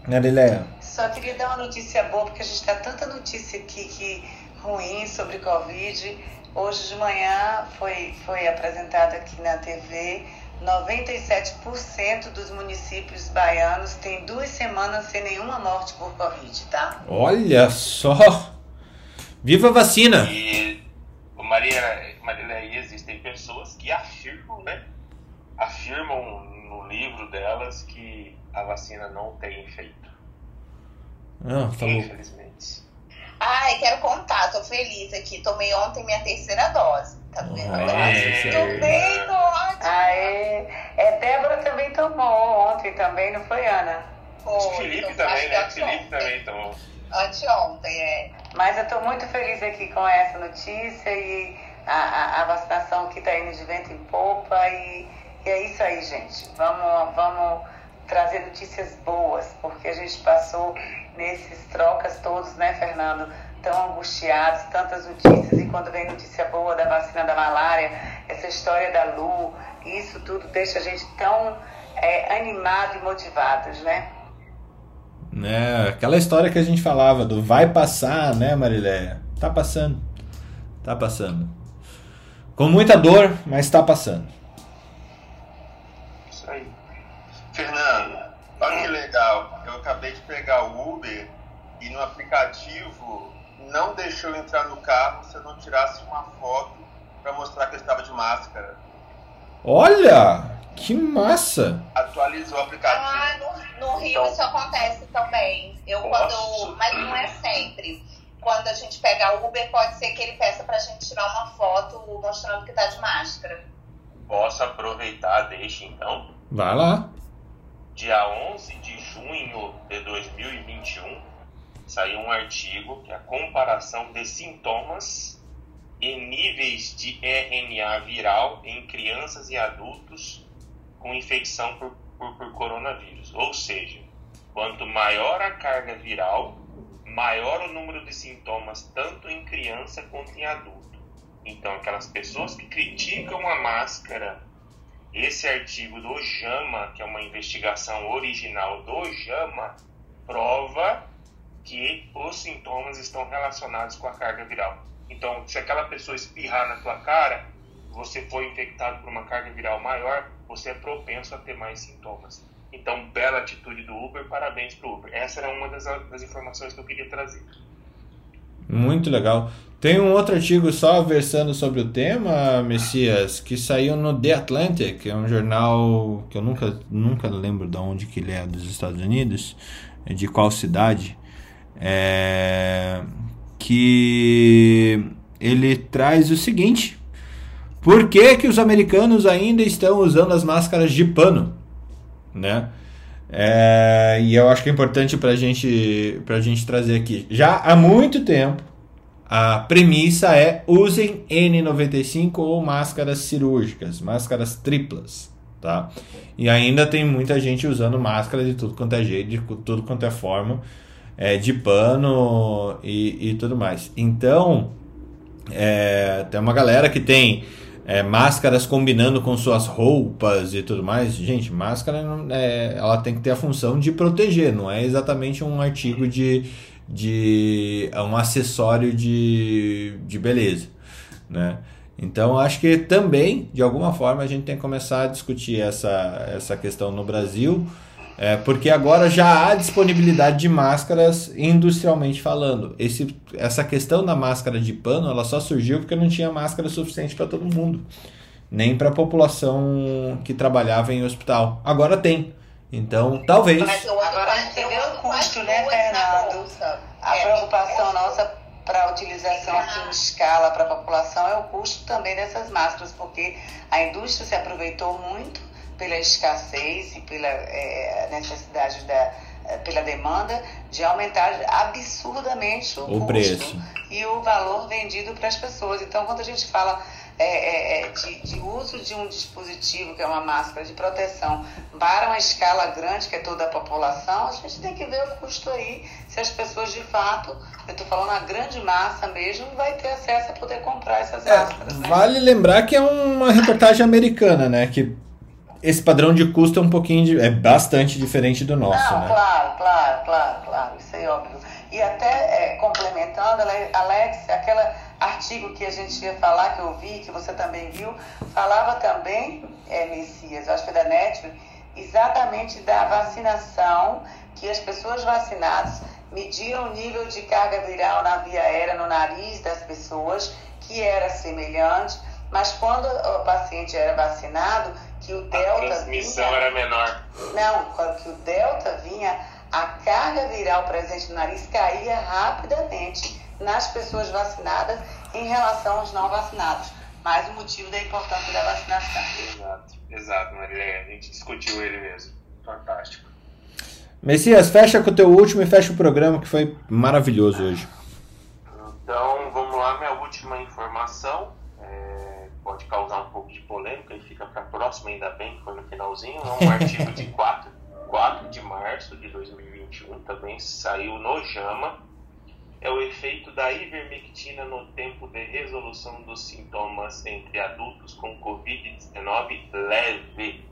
Speaker 1: Galileia.
Speaker 5: Só queria dar uma notícia boa, porque a gente tá tanta notícia aqui que ruim sobre Covid. Hoje de manhã foi, foi apresentado aqui na TV. 97% dos municípios baianos têm duas semanas sem nenhuma morte por Covid, tá?
Speaker 1: Olha só! Viva a vacina!
Speaker 10: E Maria, Maria, existem pessoas que afirmam, né? Afirmam no livro delas que a vacina não tem efeito.
Speaker 1: Ah, tá louco.
Speaker 10: Infelizmente.
Speaker 6: Ai, quero contar, tô feliz aqui. Tomei ontem minha terceira dose. Tá Tô bem, tô ótimo.
Speaker 5: Aê. É, Débora também tomou ontem também, não foi, Ana?
Speaker 6: Foi,
Speaker 10: Felipe
Speaker 6: então,
Speaker 10: também, né? Felipe também tomou.
Speaker 6: Anteontem, é.
Speaker 5: Mas eu estou muito feliz aqui com essa notícia e a, a, a vacinação que está indo de vento em popa e, e é isso aí, gente. Vamos, vamos trazer notícias boas, porque a gente passou nesses trocas todos, né, Fernando? Tão angustiados, tantas notícias, e quando vem notícia boa da vacina da malária, essa história da Lu, isso tudo deixa a gente tão é, animado e motivados, né?
Speaker 1: né? Aquela história que a gente falava do vai passar, né, Marileia? Tá passando. Tá passando. Com muita dor, mas tá passando.
Speaker 3: Isso aí. Fernando, olha que legal. Eu acabei de pegar o Uber e no aplicativo não deixou eu entrar no carro se eu não tirasse uma foto para mostrar que eu estava de máscara.
Speaker 1: Olha, que massa!
Speaker 3: Atualizou o aplicativo.
Speaker 6: Ah, no, no Rio
Speaker 3: Então-
Speaker 6: isso acontece também. Eu
Speaker 10: Nossa.
Speaker 6: quando. Mas não é sempre. Quando a gente pega o Uber, pode ser que ele peça pra gente tirar uma foto mostrando que tá de máscara.
Speaker 10: Posso aproveitar, deixa então.
Speaker 1: Vai lá.
Speaker 10: Dia 11 de junho de 2021, saiu um artigo que é a comparação de sintomas e níveis de RNA viral em crianças e adultos com infecção por, por, por coronavírus. Ou seja, quanto maior a carga viral, maior o número de sintomas tanto em criança quanto em adulto. Então, aquelas pessoas que criticam a máscara esse artigo do JAMA, que é uma investigação original do JAMA, prova que os sintomas estão relacionados com a carga viral. Então, se aquela pessoa espirrar na tua cara, você foi infectado por uma carga viral maior, você é propenso a ter mais sintomas. Então, bela atitude do Uber, parabéns pro Uber. Essa era uma das, das informações que eu queria trazer.
Speaker 1: Muito legal. Tem um outro artigo só versando sobre o tema, Messias, que saiu no The Atlantic, é um jornal que eu nunca, nunca lembro de onde que ele é, dos Estados Unidos, de qual cidade, é, que ele traz o seguinte, por que que os americanos ainda estão usando as máscaras de pano, né? É, e eu acho que é importante para gente, a gente trazer aqui. Já há muito tempo, a premissa é usem N95 ou máscaras cirúrgicas, máscaras triplas, tá? E ainda tem muita gente usando máscara de tudo quanto é jeito, de tudo quanto é forma, é, de pano e, e tudo mais. Então, é, tem uma galera que tem é, máscaras combinando com suas roupas e tudo mais. Gente, máscara é, ela tem que ter a função de proteger, não é exatamente um artigo de, de é um acessório de, de beleza, né? Então acho que também de alguma forma a gente tem que começar a discutir essa, essa questão no Brasil, é, porque agora já há disponibilidade de máscaras industrialmente falando. Esse, essa questão da máscara de pano ela só surgiu porque não tinha máscara suficiente para todo mundo, nem para a população que trabalhava em hospital. Agora tem. Então talvez.
Speaker 6: Mas eu
Speaker 5: Agora o custo, né, Fernando? A
Speaker 6: É,
Speaker 5: preocupação nossa para a utilização aqui em escala para a população é o custo também dessas máscaras, porque a indústria se aproveitou muito pela escassez e pela eh, necessidade da eh, pela demanda de aumentar absurdamente o,
Speaker 1: O
Speaker 5: custo
Speaker 1: preço.
Speaker 5: e o valor vendido para as pessoas. Então, quando a gente fala é, é, é, de, de, uso de um dispositivo, que é uma máscara de proteção, para uma escala grande, que é toda a população, a gente tem que ver o custo aí, se as pessoas de fato, eu estou falando a grande massa mesmo, vai ter acesso a poder comprar essas é, máscaras. Né?
Speaker 1: Vale lembrar que é uma reportagem americana, né? Que esse padrão de custo é um pouquinho, de, é bastante diferente do nosso,
Speaker 5: Não,
Speaker 1: né?
Speaker 5: Claro, claro, claro, claro, isso é óbvio. E até é, complementando, Alex, aquele artigo que a gente ia falar, que eu vi, que você também viu, falava também, é, Messias, eu acho que é da NET, exatamente da vacinação, que as pessoas vacinadas mediam o nível de carga viral na via aérea, no nariz das pessoas, que era semelhante, mas quando o paciente era vacinado, que o delta
Speaker 10: a transmissão
Speaker 5: vinha,
Speaker 10: era menor.
Speaker 5: Não, quando que o delta vinha, a carga viral presente no nariz caía rapidamente nas pessoas vacinadas em relação aos não vacinados. Mais um motivo da importância da vacinação.
Speaker 10: Exato, exato, Marilene. A gente discutiu ele mesmo. Fantástico.
Speaker 1: Messias, fecha com o teu último e fecha o programa que foi maravilhoso hoje.
Speaker 10: Então, vamos lá, minha última informação. Pode causar um pouco de polêmica e fica para a próxima, ainda bem que foi no finalzinho. É um artigo de 4, 4 de março de 2021, também saiu no JAMA. É o efeito da ivermectina no tempo de resolução dos sintomas entre adultos com Covid-19 leve.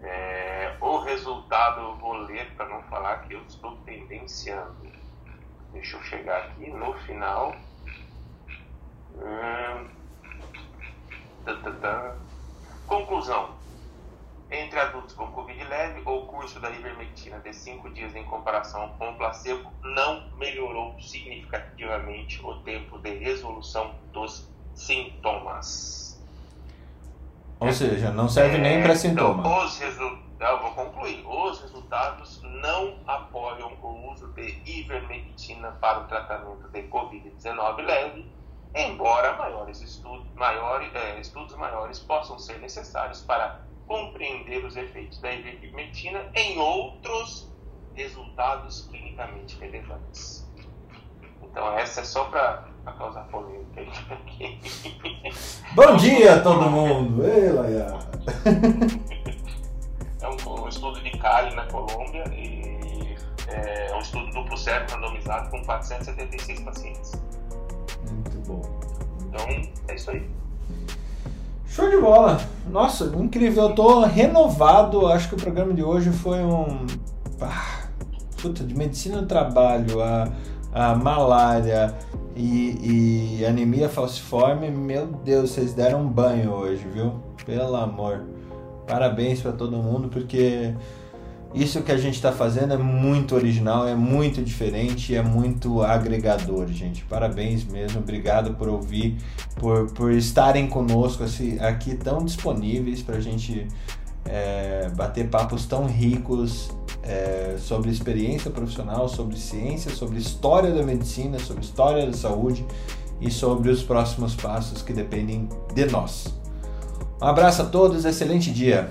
Speaker 10: É, o resultado eu vou ler para não falar que eu estou tendenciando. Deixa eu chegar aqui no final. Hum. Conclusão. Entre adultos com Covid leve, o curso da ivermectina de 5 dias em comparação com o placebo não melhorou significativamente o tempo de resolução dos sintomas.
Speaker 1: Ou seja, não serve nem para sintoma.
Speaker 10: Então, os resu... Eu vou concluir. Os resultados não apoiam o uso de ivermectina para o tratamento de Covid-19 leve, embora maiores estudos, maiores, é, estudos maiores possam ser necessários para compreender os efeitos da ivermectina em outros resultados clinicamente relevantes. Então, essa é só para causar polêmica aqui.
Speaker 1: Bom dia, todo mundo! Ei, Laia.
Speaker 10: É um, um, estudo de Cali, na Colômbia, e é um estudo duplo cego randomizado com 476 pacientes. Então, é isso aí.
Speaker 1: Show de bola! Nossa, incrível. Eu tô renovado. Acho que o programa de hoje foi um. Ah, puta, de medicina do trabalho, a, a malária e, e anemia falciforme. Meu Deus, vocês deram um banho hoje, viu? Pelo amor. Parabéns para todo mundo, porque isso que a gente está fazendo é muito original, é muito diferente, é muito agregador, gente. Parabéns mesmo, obrigado por ouvir, por, por estarem conosco assim, aqui tão disponíveis para a gente é, bater papos tão ricos é, sobre experiência profissional, sobre ciência, sobre história da medicina, sobre história da saúde e sobre os próximos passos que dependem de nós. Um abraço a todos, excelente dia!